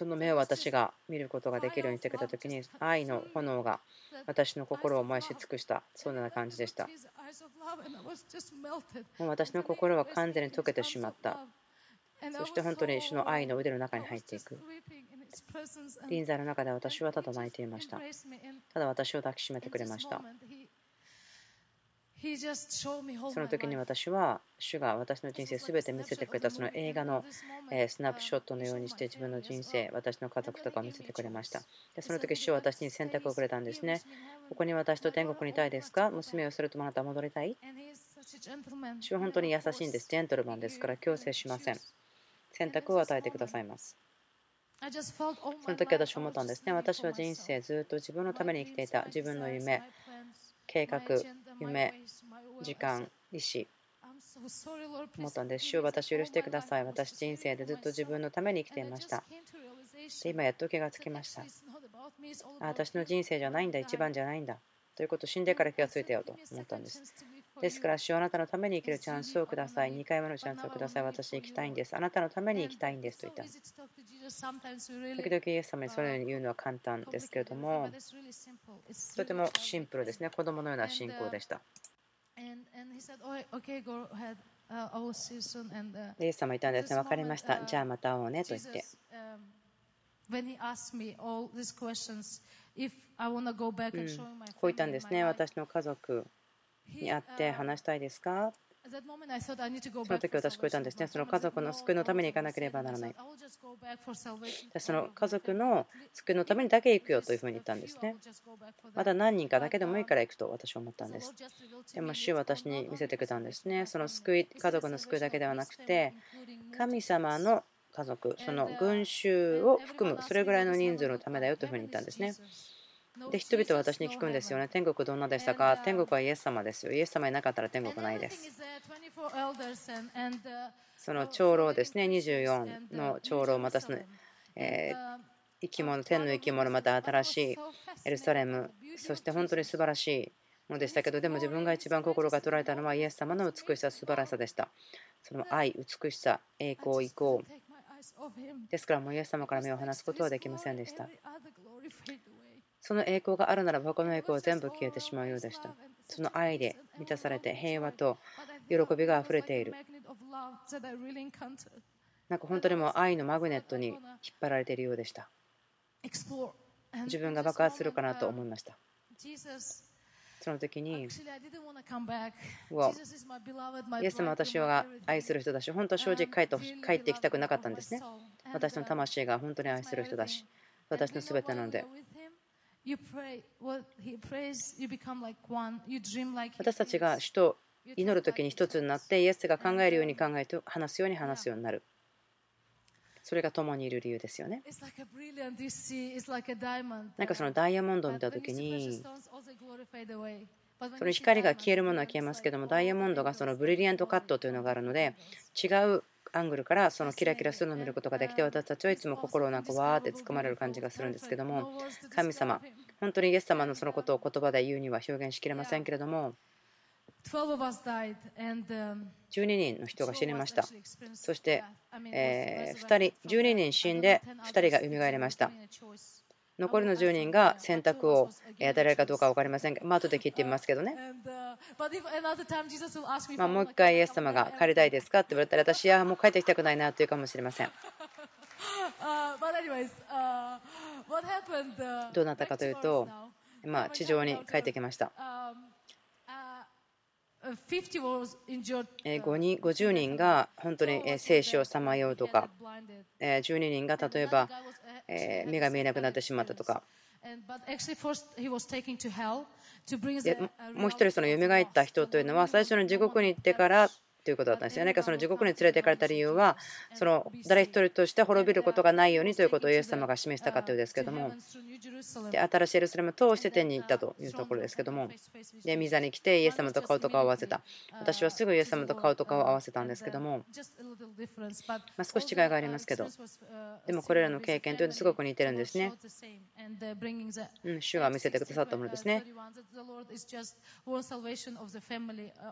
その目を私が見ることができるようにしてくれた時に愛の炎が私の心を燃やし尽くした。そんな感じでした。もう私の心は完全に溶けてしまった。そして本当に主の愛の腕の中に入っていく。臨在の中で私はただ泣いていました。ただ私を抱きしめてくれました。その時に私は主が私の人生すべて見せてくれたその映画のスナップショットのようにして自分の人生私の家族とかを見せてくれました。でその時主は私に選択をくれたんですね。ここに私と天国にいたいですか？娘をするとあなたは戻りたい？主は本当に優しいんです。ジェントルマンですから強制しません。選択を与えてくださいます。その時私は思ったんですね。私は人生ずっと自分のために生きていた自分の夢計画夢、時間、意思、思ったんです。主を私許してください。私人生でずっと自分のために生きていました。で今やっと気がつきました。あ私の人生じゃないんだ、一番じゃないんだ。ということを死んでから気がついたよと思ったんです。ですから、主あなたのために生きるチャンスをください。2回目のチャンスをください。私生きたいんです。あなたのために生きたいんですと言った。時々イエス様にそのように言うのは簡単ですけれども、とてもシンプルですね。子供のような信仰でした。イエス様言ったんですね。分かりました。じゃあまた会おうねと言って。うん、こう言ったんですね。私の家族に会って話したいですか？その時私こう言ったんですね。その家族の救いのために行かなければならない。その家族の救いのためにだけ行くよというふうに言ったんですね。また何人かだけでもいいから行くと私は思ったんです。でも主は私に見せてくれたんですね。その救い、家族の救いだけではなくて、神様の家族、その群衆を含む、それぐらいの人数のためだよというふうに言ったんですね。で人々は私に聞くんですよね。天国どんなでしたか？天国はイエス様ですよ。イエス様いなかったら天国ないです。その長老ですね、24の長老、またその、え生き物、天の生き物、また新しいエルサレム、そして本当に素晴らしいものでしたけど、でも自分が一番心が捉えたのはイエス様の美しさ、素晴らしさでした。その愛、美しさ、栄光、意向。ですからもうイエス様から目を離すことはできませんでした。その栄光があるならばこの栄光は全部消えてしまうようでした。その愛で満たされて平和と喜びがあふれている。なんか本当にもう愛のマグネットに引っ張られているようでした。自分が爆発するかなと思いました。その時に、イエス様私が愛する人だし、本当は正直帰ってきたくなかったんですね。私の魂が本当に愛する人だし、私の全てなので。私たちが主と祈る時に一つになってイエスが考えるように考えて話すように話すようになる。それが共にいる理由ですよね。なんかそのダイヤモンドを見た時にその光が消えるものは消えますけどもダイヤモンドがそのブリリアントカットというのがあるので違うアングルからそのキラキラするのを見ることができて私たちはいつも心をなんかわーってつかまれる感じがするんですけども神様本当にイエス様のそのことを言葉で言うには表現しきれませんけれども12人の人が死にました。そして、え2人12人死んで2人が蘇りました残りの10人が選択を与えられるかどうか分かりませんが、まあ後で聞いてみますけどね。まあ、もう一回イエス様が帰りたいですか？って言われたら私はもう帰ってきたくないなというかもしれません。どうなったかというと、まあ、地上に帰ってきました。えー5人50人が本当にえー生死をさまようとか、えー12人が例えばえー目が見えなくなってしまったとか、でもう一人その蘇った人というのは最初の地獄に行ってからということだったんですよ。何かその地獄に連れて行かれた理由はその誰一人として滅びることがないようにということをイエス様が示したかというですけどもで新しいエルサレムを通して天に行ったというところですけどもで御座に来てイエス様と顔と顔を合わせた私はすぐイエス様と顔と顔を合わせたんですけども、まあ、少し違いがありますけどでもこれらの経験というのはすごく似てるんですね。うん、主が見せてくださったものですね。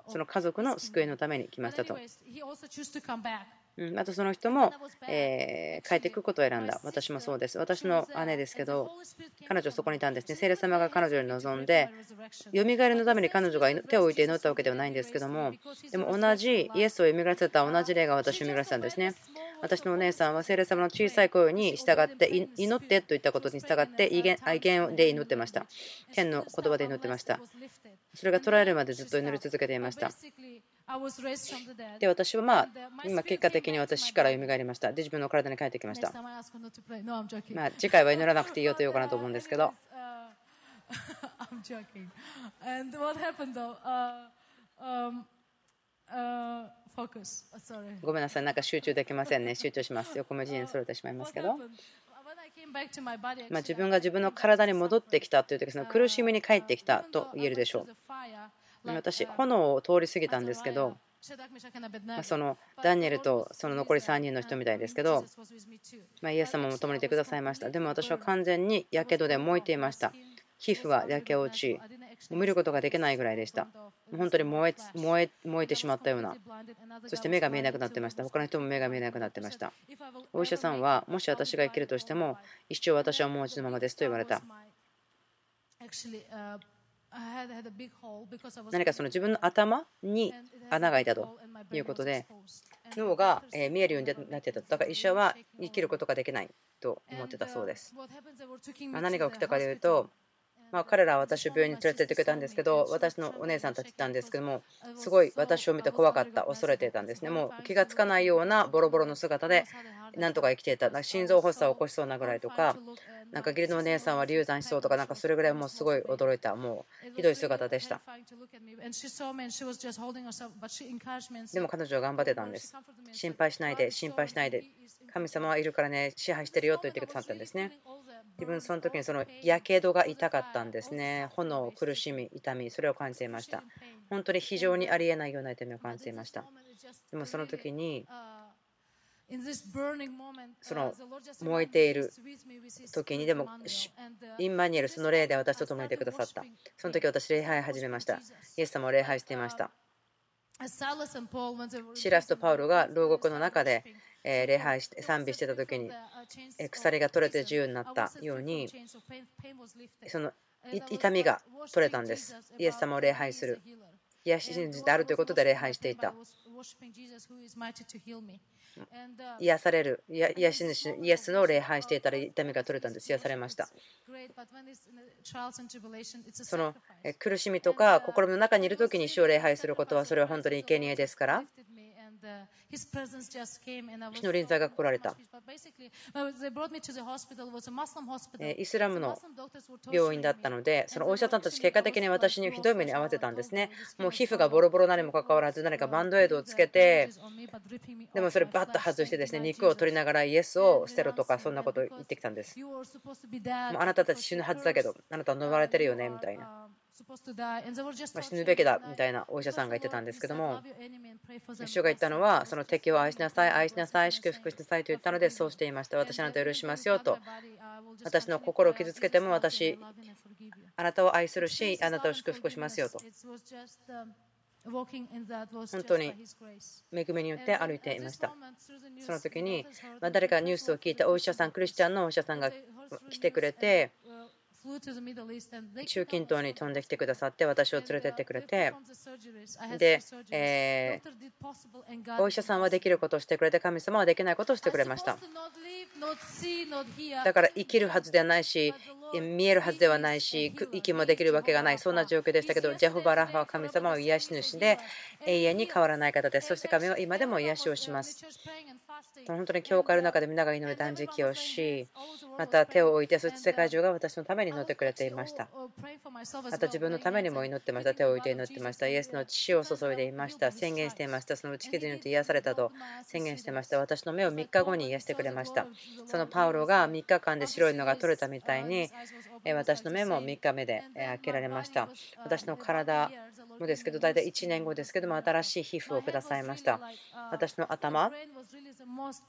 その家族の救いのために来ましたと。うん、またその人も、えー帰っていくことを選んだ。私もそうです。私の姉ですけど、彼女そこにいたんですね。聖霊様が彼女に望んで、蘇りのために彼女が手を置いて祈ったわけではないんですけども、でも同じイエスを蘇らせた同じ霊が私を蘇らせたんですね。私のお姉さんは聖霊様の小さい声に従って、い祈ってといったことに従って、威厳で祈ってました。天の言葉で祈ってました。それが捉えるまでずっと祈り続けていました。で、私はまあ、今結果的に私死から蘇りました。で、自分の体に帰ってきました。まあ、次回は祈らなくていいよと言おうかなと思うんですけど? Uh, um, uh. Uh. ごめんなさい、なんか集中できませんね。集中します。横文字にそれてしまいますけど、ま自分が自分の体に戻ってきたという時、その苦しみに帰ってきたと言えるでしょう私、炎を通り過ぎたんですけど、まそのダニエルとその残り3人の人みたいですけど、まあ、イエス様も共にいてくださいました。でも私は完全にやけどで燃えていました。皮膚が焼け落ち、見ることができないぐらいでした。本当に燃え燃え燃えてしまったような、そして目が見えなくなってました。他の人も目が見えなくなってました。お医者さんは、もし私が生きるとしても、一生私はもう一度のままですと言われた。何かその自分の頭に穴が開いたということで、脳がえー見えるようになってた。だから医者は生きることができないと思ってたそうです。まあ何が起きたかというと、まあ、彼らは私を病院に連れて行ってくれたんですけど、私のお姉さんたちいたんですけども、すごい私を見て怖かった、恐れていたんですね。もう気がつかないようなボロボロの姿で、なんとか生きていた、なんか心臓発作を起こしそうなぐらいとか、なんか義理のお姉さんは流産しそうとか、なんかそれぐらいもうすごい驚いた、もうひどい姿でした。でも彼女は頑張ってたんです。心配しないで、心配しないで、神様はいるからね、支配してるよと言ってくださったんですね。自分その時にそのやけどが痛かったんですね。炎、苦しみ、痛み、それを感じていました。本当に非常にありえないような痛みを感じていました。でもその時に、その燃えている時にでもインマニュエルその霊で私と共にいてくださった。その時私礼拝始めました。イエス様を礼拝していました。シラスとパウロが牢獄の中でえ礼拝して賛美してた時に鎖が取れて自由になったようにその痛みが取れたんです。イエス様を礼拝する。癒し信じてあるということで礼拝していた。癒される、癒し主イエスの礼拝していたら痛みが取れたんです。癒されました。その苦しみとか心の中にいる時に主を礼拝することはそれは本当に生贄ですからの臨在が来られたえーイスラムの病院だったのでそのお医者さんたち結果的に私にひどい目に遭わせたんですね。もう皮膚がボロボロなにもかかわらず何かバンドエイドをつけてでもそれバッと外してですね肉を取りながらイエスを捨てろとかそんなことを言ってきたんです。もうあなたたち死ぬはずだけどあなたは飲まれてるよねみたいなまあ死ぬべきだみたいなお医者さんが言ってたんですけども主が言ったのはその敵を愛しなさい愛しなさい祝福しなさいと言ったのでそうしていました私あなたを許しますよと私の心を傷つけても私あなたを愛するしあなたを祝福しますよと本当に恵みによって歩いていましたその時にまあ誰かニュースを聞いてお医者さんクリスチャンのお医者さんが来てくれて中近東に飛んできてくださって私を連れてってくれて。で、えー、お医者さんはできることをしてくれて神様はできないことをしてくれました。だから生きるはずではないし見えるはずではないし息もできるわけがないそんな状況でしたけどジェホバ・ラファは神様は癒し主で永遠に変わらない方ですそして神は今でも癒しをします本当に教会の中で皆が祈る断食をしまた手を置いてそして世界中が私のために祈ってくれていました。また自分のためにも祈ってました。手を置いて祈ってました。イエスの血を注いでいました。宣言していました。その打ち傷によって癒されたと。宣言してました。私の目を3日後に癒してくれました。そのパウロが3日間で白いのが取れたみたいに私の目も3日目で開けられました。私の体もですけど大体1年後ですけども新しい皮膚をくださいました私の頭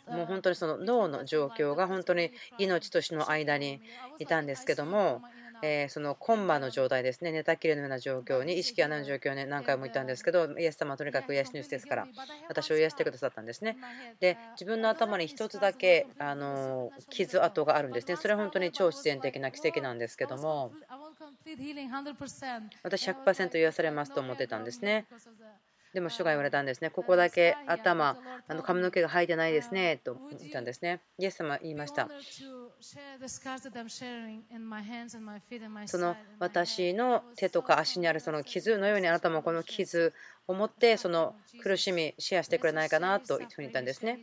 もう本当にその脳の状況が本当に命と死の間にいたんですけどもえそのコンマの状態ですね、寝たきりのような状況に、意識がない状況に何回も言ったんですけど、イエス様はとにかく癒し主ですから、私を癒してくださったんですね。で、自分の頭に1つだけあの傷跡があるんですね。それは本当に超自然的な奇跡なんですけども、私100%癒されますと思ってたんですね。でも主が言われたんですね。ここだけ頭、あの髪の毛が生えてないですねと言ったんですね。イエス様は言いました。その私の手とか足にあるその傷のようにあなたもこの傷を持ってその苦しみシェアしてくれないかなというふうに言ったんですね。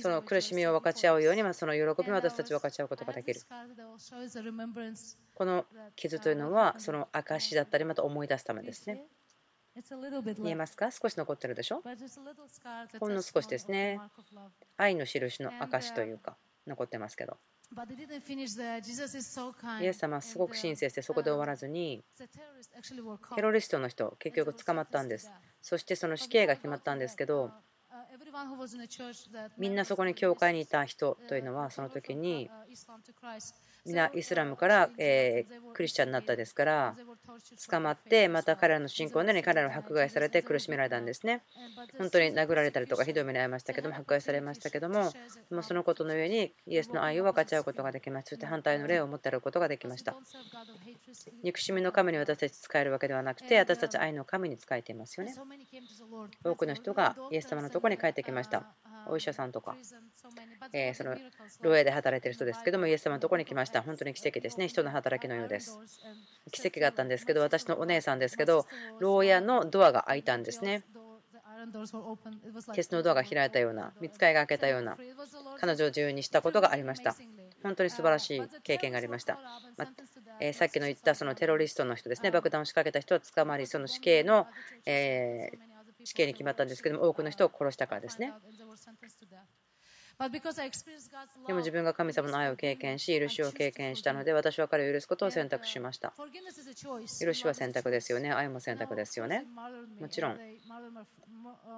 その苦しみを分かち合うようにその喜びを私たち分かち合うことができる。この傷というのはその証だったりまた思い出すためですね。見えますか？少し残ってるでしょ？ほんの少しですね。愛の印の証というか残ってますけど。イエス様はすごく親切でそこで終わらずにテロリストの人結局捕まったんです。そしてその死刑が決まったんですけどみんなそこに教会にいた人というのはその時に皆イスラムから、えクリスチャンになったですから捕まってまた彼らの信仰のように彼らの迫害されて苦しめられたんですね。本当に殴られたりとかひどい目に遭いましたけども迫害されましたけどもでもそのことの上にイエスの愛を分かち合うことができましたそして反対の霊を持っていることができました。憎しみの神に私たち使えるわけではなくて私たち愛の神に使えていますよね。多くの人がイエス様のところに帰ってきました。お医者さんとか、えー、その牢屋で働いている人ですけども、イエス様のところに来ました。本当に奇跡ですね。人の働きのようです。奇跡があったんですけど、私のお姉さんですけど、牢屋のドアが開いたんですね。鉄のドアが開いたような、見つかりが開けたような、彼女を自由にしたことがありました。本当に素晴らしい経験がありました。まえさっきの言ったそのテロリストの人ですね、爆弾を仕掛けた人は捕まり、その死刑の、え死刑に決まったんですけども、多くの人を殺したからですね。でも自分が神様の愛を経験し、許しを経験したので、私は彼を許すことを選択しました。許しは選択ですよね。愛も選択ですよね。もちろん、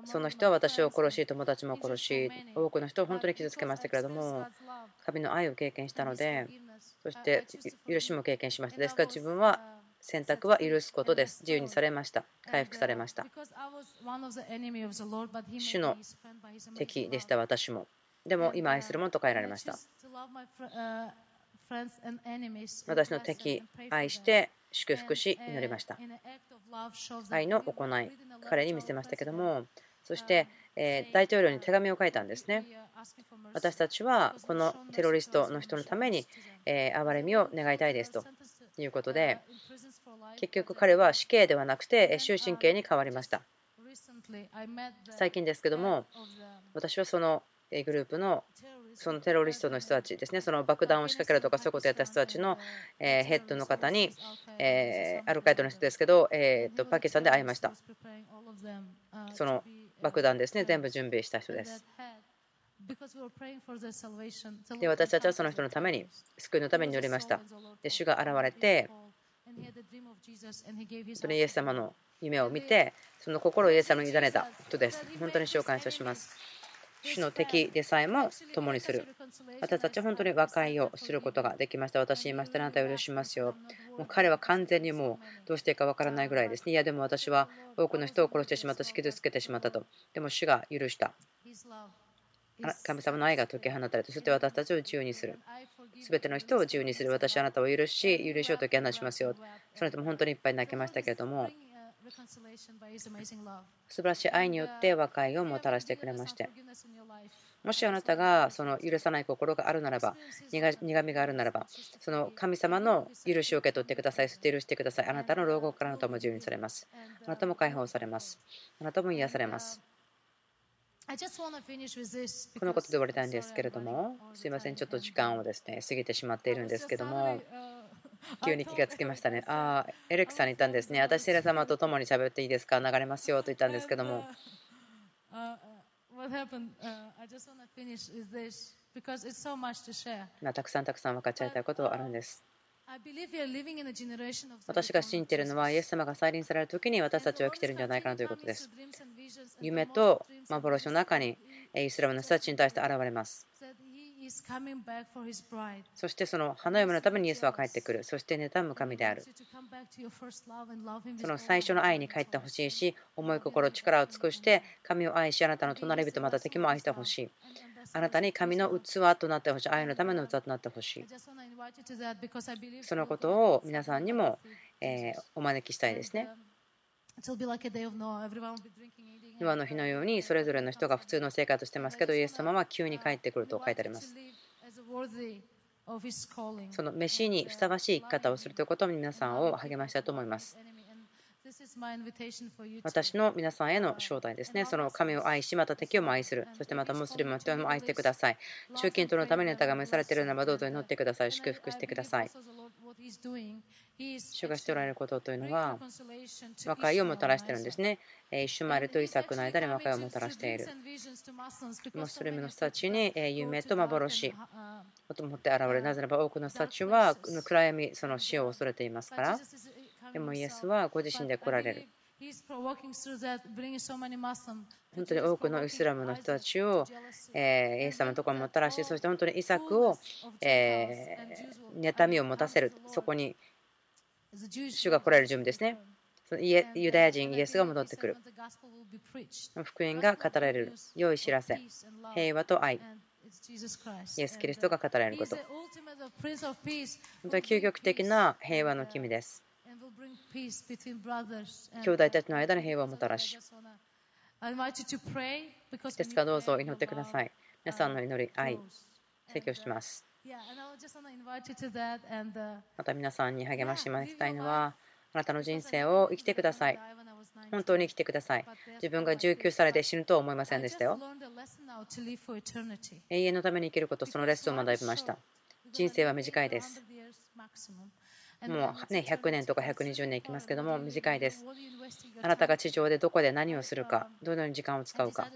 その人は私を殺し、友達も殺し、多くの人を本当に傷つけましたけれども、神の愛を経験したので、そして許しも経験しました。ですから自分は選択は許すことです。自由にされました。回復されました。主の敵でした、私も。でも今愛するものと変えられました。私の敵、愛して祝福し祈りました。愛の行い、彼に見せましたけども、そして大統領に手紙を書いたんですね。私たちはこのテロリストの人のために憐れみを願いたいですということで、結局彼は死刑ではなくて終身刑に変わりました。最近ですけども、私はそのグループのそのテロリストの人たちですね、その爆弾を仕掛けるとかそういうことをやった人たちのヘッドの方に、アルカイトの人ですけど、えー、とパキスタンで会いました。その爆弾ですね、全部準備した人です。で私たちはその人のために救いのために乗りました。で主が現れて本当にイエス様の夢を見てその心をイエス様に委ねた人です。本当に主を感謝します。主の敵でさえも共にする。私たちは本当に和解をすることができました。私言いましたらあなたを許しますよ。もう彼は完全にもうどうしていいかわからないぐらいですね。いやでも私は多くの人を殺してしまったし傷つけてしまったと。でも主が許した。神様の愛が解き放たれてそして私たちを自由にする。すべての人を自由にする。私はあなたを許し許しを解き放ちますよ。その人も本当にいっぱい泣きましたけれども素晴らしい愛によって和解をもたらしてくれまして。もしあなたがその許さない心があるならば苦みがあるならばその神様の許しを受け取ってくださいそして許してください。あなたの牢獄からあなたも自由にされます。あなたも解放されます。あなたも癒されます。このことで終わりたいんですけれどもすいませんちょっと時間をですね過ぎてしまっているんですけども急に気がつきましたね。ああ、エレクさんに言ったんですね。私、セレ様と共に喋っていいですか？流れますよと言ったんですけども。たくさんたくさん分かっちゃいたいことはあるんです。私が信じているのは、イエス様が再臨される時に私たちは生きているんじゃないかなということです。夢と幻の中にイスラムの人たちに対して現れます。そしてその花嫁のためにイエスは帰ってくる。そして妬む神である。その最初の愛に帰ってほしいし、思い心、力を尽くして神を愛し、あなたの隣人、また敵も愛してほしい。あなたに神の器となってほしい。愛のための器となってほしい。そのことを皆さんにもお招きしたいですね。ノアの日のようにそれぞれの人が普通の生活をしてますけどイエス様は急に帰ってくると書いてあります。その飯にふさわしい生き方をするということを皆さんを励ましたいと思います。私の皆さんへの招待ですね。その神を愛し、また敵をも愛する。そしてまたムスリムの人も愛してください。中近東のためにネタが召されているならばどうぞ祈ってください。祝福してください。主がしておられることというのは和解をもたらしているんですね。イシュマエルとイサクの間に和解をもたらしている。モスリムの人たちに夢と幻をと思って現れる。なぜならば多くの人たちは暗闇、その死を恐れていますから。でもイエスはご自身で来られる。本当に多くのイスラムの人たちを、えイエス様のところにもたらし、そして本当にイサクを、え妬みを持たせる、そこに主が来られる準備ですね。ユダヤ人イエスが戻ってくる。福音が語られる。良い知らせ。平和と愛。イエス・キリストが語られること。本当に究極的な平和の君です。兄弟たちの間に平和をもたらし。ですからどうぞ祈ってください。皆さんの祈り、愛、説教します。また皆さんに励ましてもらいたいのは、あなたの人生を生きてください。本当に生きてください。自分が19されて死ぬとは思いませんでしたよ。永遠のために生きること、そのレッスンを学びました。人生は短いです。もうね、100年とか120年いきますけども、短いです。あなたが地上でどこで何をするか、どのように時間を使うか。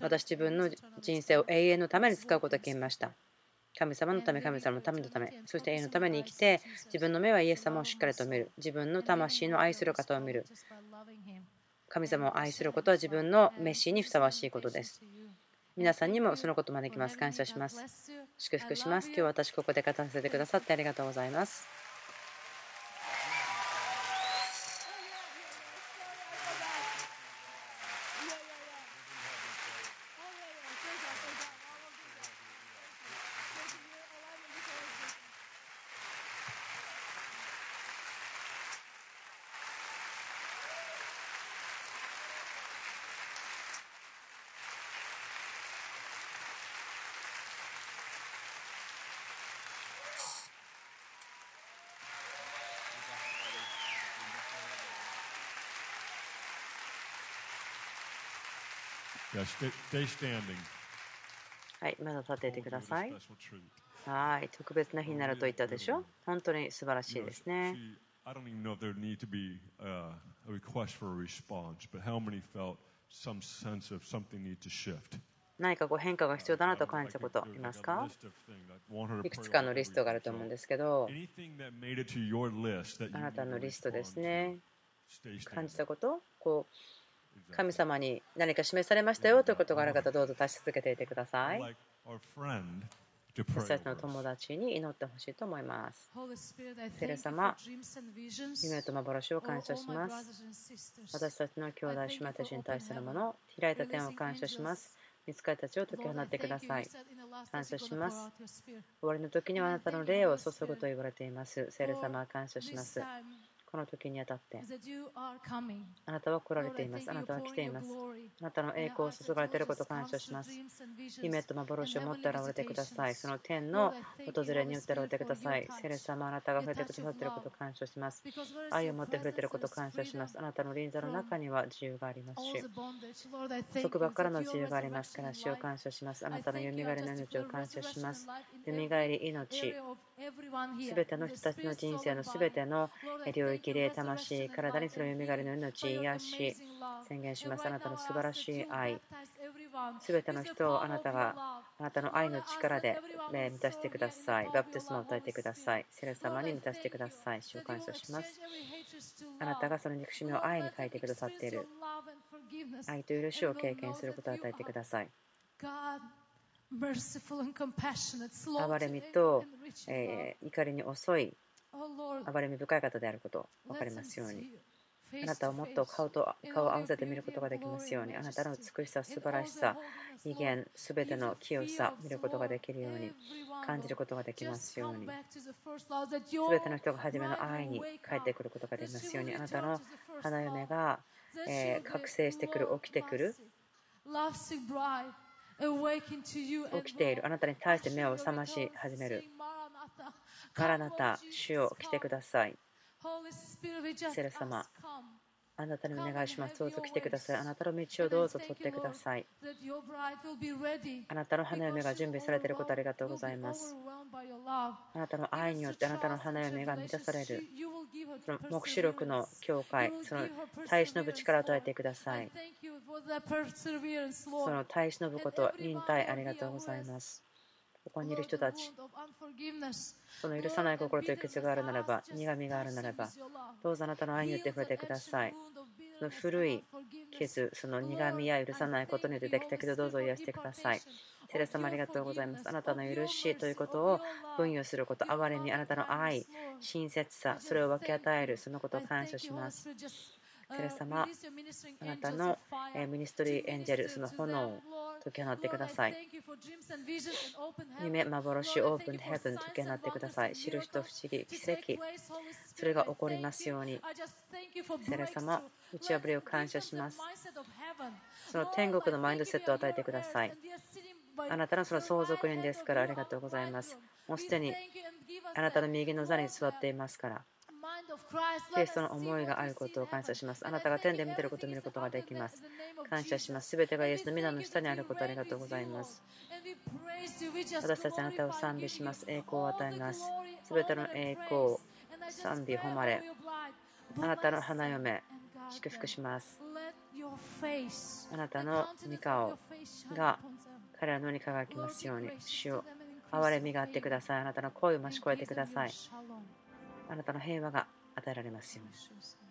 私、自分の人生を永遠のために使うことを決めました。神様のため、神様のためのため、そして永遠のために生きて、自分の目はイエス様をしっかりと見る。自分の魂の愛する方を見る。神様を愛することは自分のメッシにふさわしいことです。皆さんにもそのことを招きます。感謝します。祝福します。今日私ここで語らせてくださってありがとうございます。はい、まだ立ててください。はい、特別な日になると言ったでしょ？本当に素晴らしいですね。I don't even know if there need to be a request for a response, but how many felt some sense of something need to shift? 何かこう変化が必要だなと感じたことありますか？いくつかのリストがあると思うんですけど、あなたのリストですね。感じたこと？こう神様に何か示されましたよということがある方、どうぞ出し続けていてください。私たちの友達に祈ってほしいと思います。セル様、夢と幻を感謝します。私たちの兄弟姉妹たちに対するもの、開いた点を感謝します。見つかりたちを解き放ってください。感謝します。終わりの時にはあなたの霊を注ぐと言われています。聖霊様は感謝します。この時にあたって、あなたは来られています。あなたは来ています。あなたの栄光を注がれていることを感謝します。夢と幻を持って現れてください。その天の訪れによって現れてください。聖霊様、あなたが触れてくださっていることを感謝します。愛を持って触れていることを感謝します。あなたの臨座の中には自由がありますし、束縛からの自由がありますから、死を感謝します。あなたのよみがえりの命を感謝します。よみがえり命、すべての人たちの人生のすべての領域で魂、体にそのよみがえりの命、癒し、宣言します。あなたの素晴らしい愛。すべての人をあなたがあなたの愛の力で満たしてください。バプテスマを与えてください。セレ様に満たしてください。主を感謝します。あなたがその憎しみを愛に変えてくださっている。愛と許しを経験することを与えてください。憐れみと、えー、怒りに遅い憐れみ深い方であること分かりますように。あなたをもっと顔と顔を合わせて見ることができますように、あなたの美しさ、素晴らしさ、威厳、すべての清さ、見ることができるように、感じることができますように、すべての人が初めの愛に帰ってくることができますように、あなたの花嫁が、えー、覚醒してくる、起きてくる。起きている。あなたに対して目を覚まし始める。マラナタ、主を来てください。セレ様、あなたにお願いします。どうぞ来てください。あなたの道をどうぞ取ってください。あなたの花嫁が準備されていることありがとうございます。あなたの愛によってあなたの花嫁が満たされる。その黙示録の教会、その耐え忍ぶ力を与えてください。その耐え忍ぶこと、忍耐ありがとうございます。ここにいる人たち、その許さない心という傷があるならば、苦みがあるならば、どうぞあなたの愛によって触れてください。その古い傷、その苦みや許さないことによってできたけど、どうぞ癒してください。セレ様ありがとうございます。あなたの許しということを分与すること、憐れみ、あなたの愛、親切さ、それを分け与える、そのことを感謝します。セレ様、あなたのミニストリーエンジェル、その炎を解き放ってください。夢、幻、オープン、ヘブン、解き放ってください。印と不思議、奇跡、それが起こりますように。セレ様、打ち破りを感謝します。その天国のマインドセットを与えてください。あなたのその相続人ですからありがとうございます。もうすでにあなたの右の座に座っていますから。キリストの思いがあることを感謝します。あなたが天で見ていることを見ることができます。感謝します。すべてがイエスの皆の下にあることありがとうございます。私たちあなたを賛美します。栄光を与えます。すべての栄光、賛美、誉れ。あなたの花嫁、祝福します。あなたの御顔が彼らのに輝きますように。主を憐れみがあってください。あなたの声を増し越えてください。あなたの平和が与えられますように。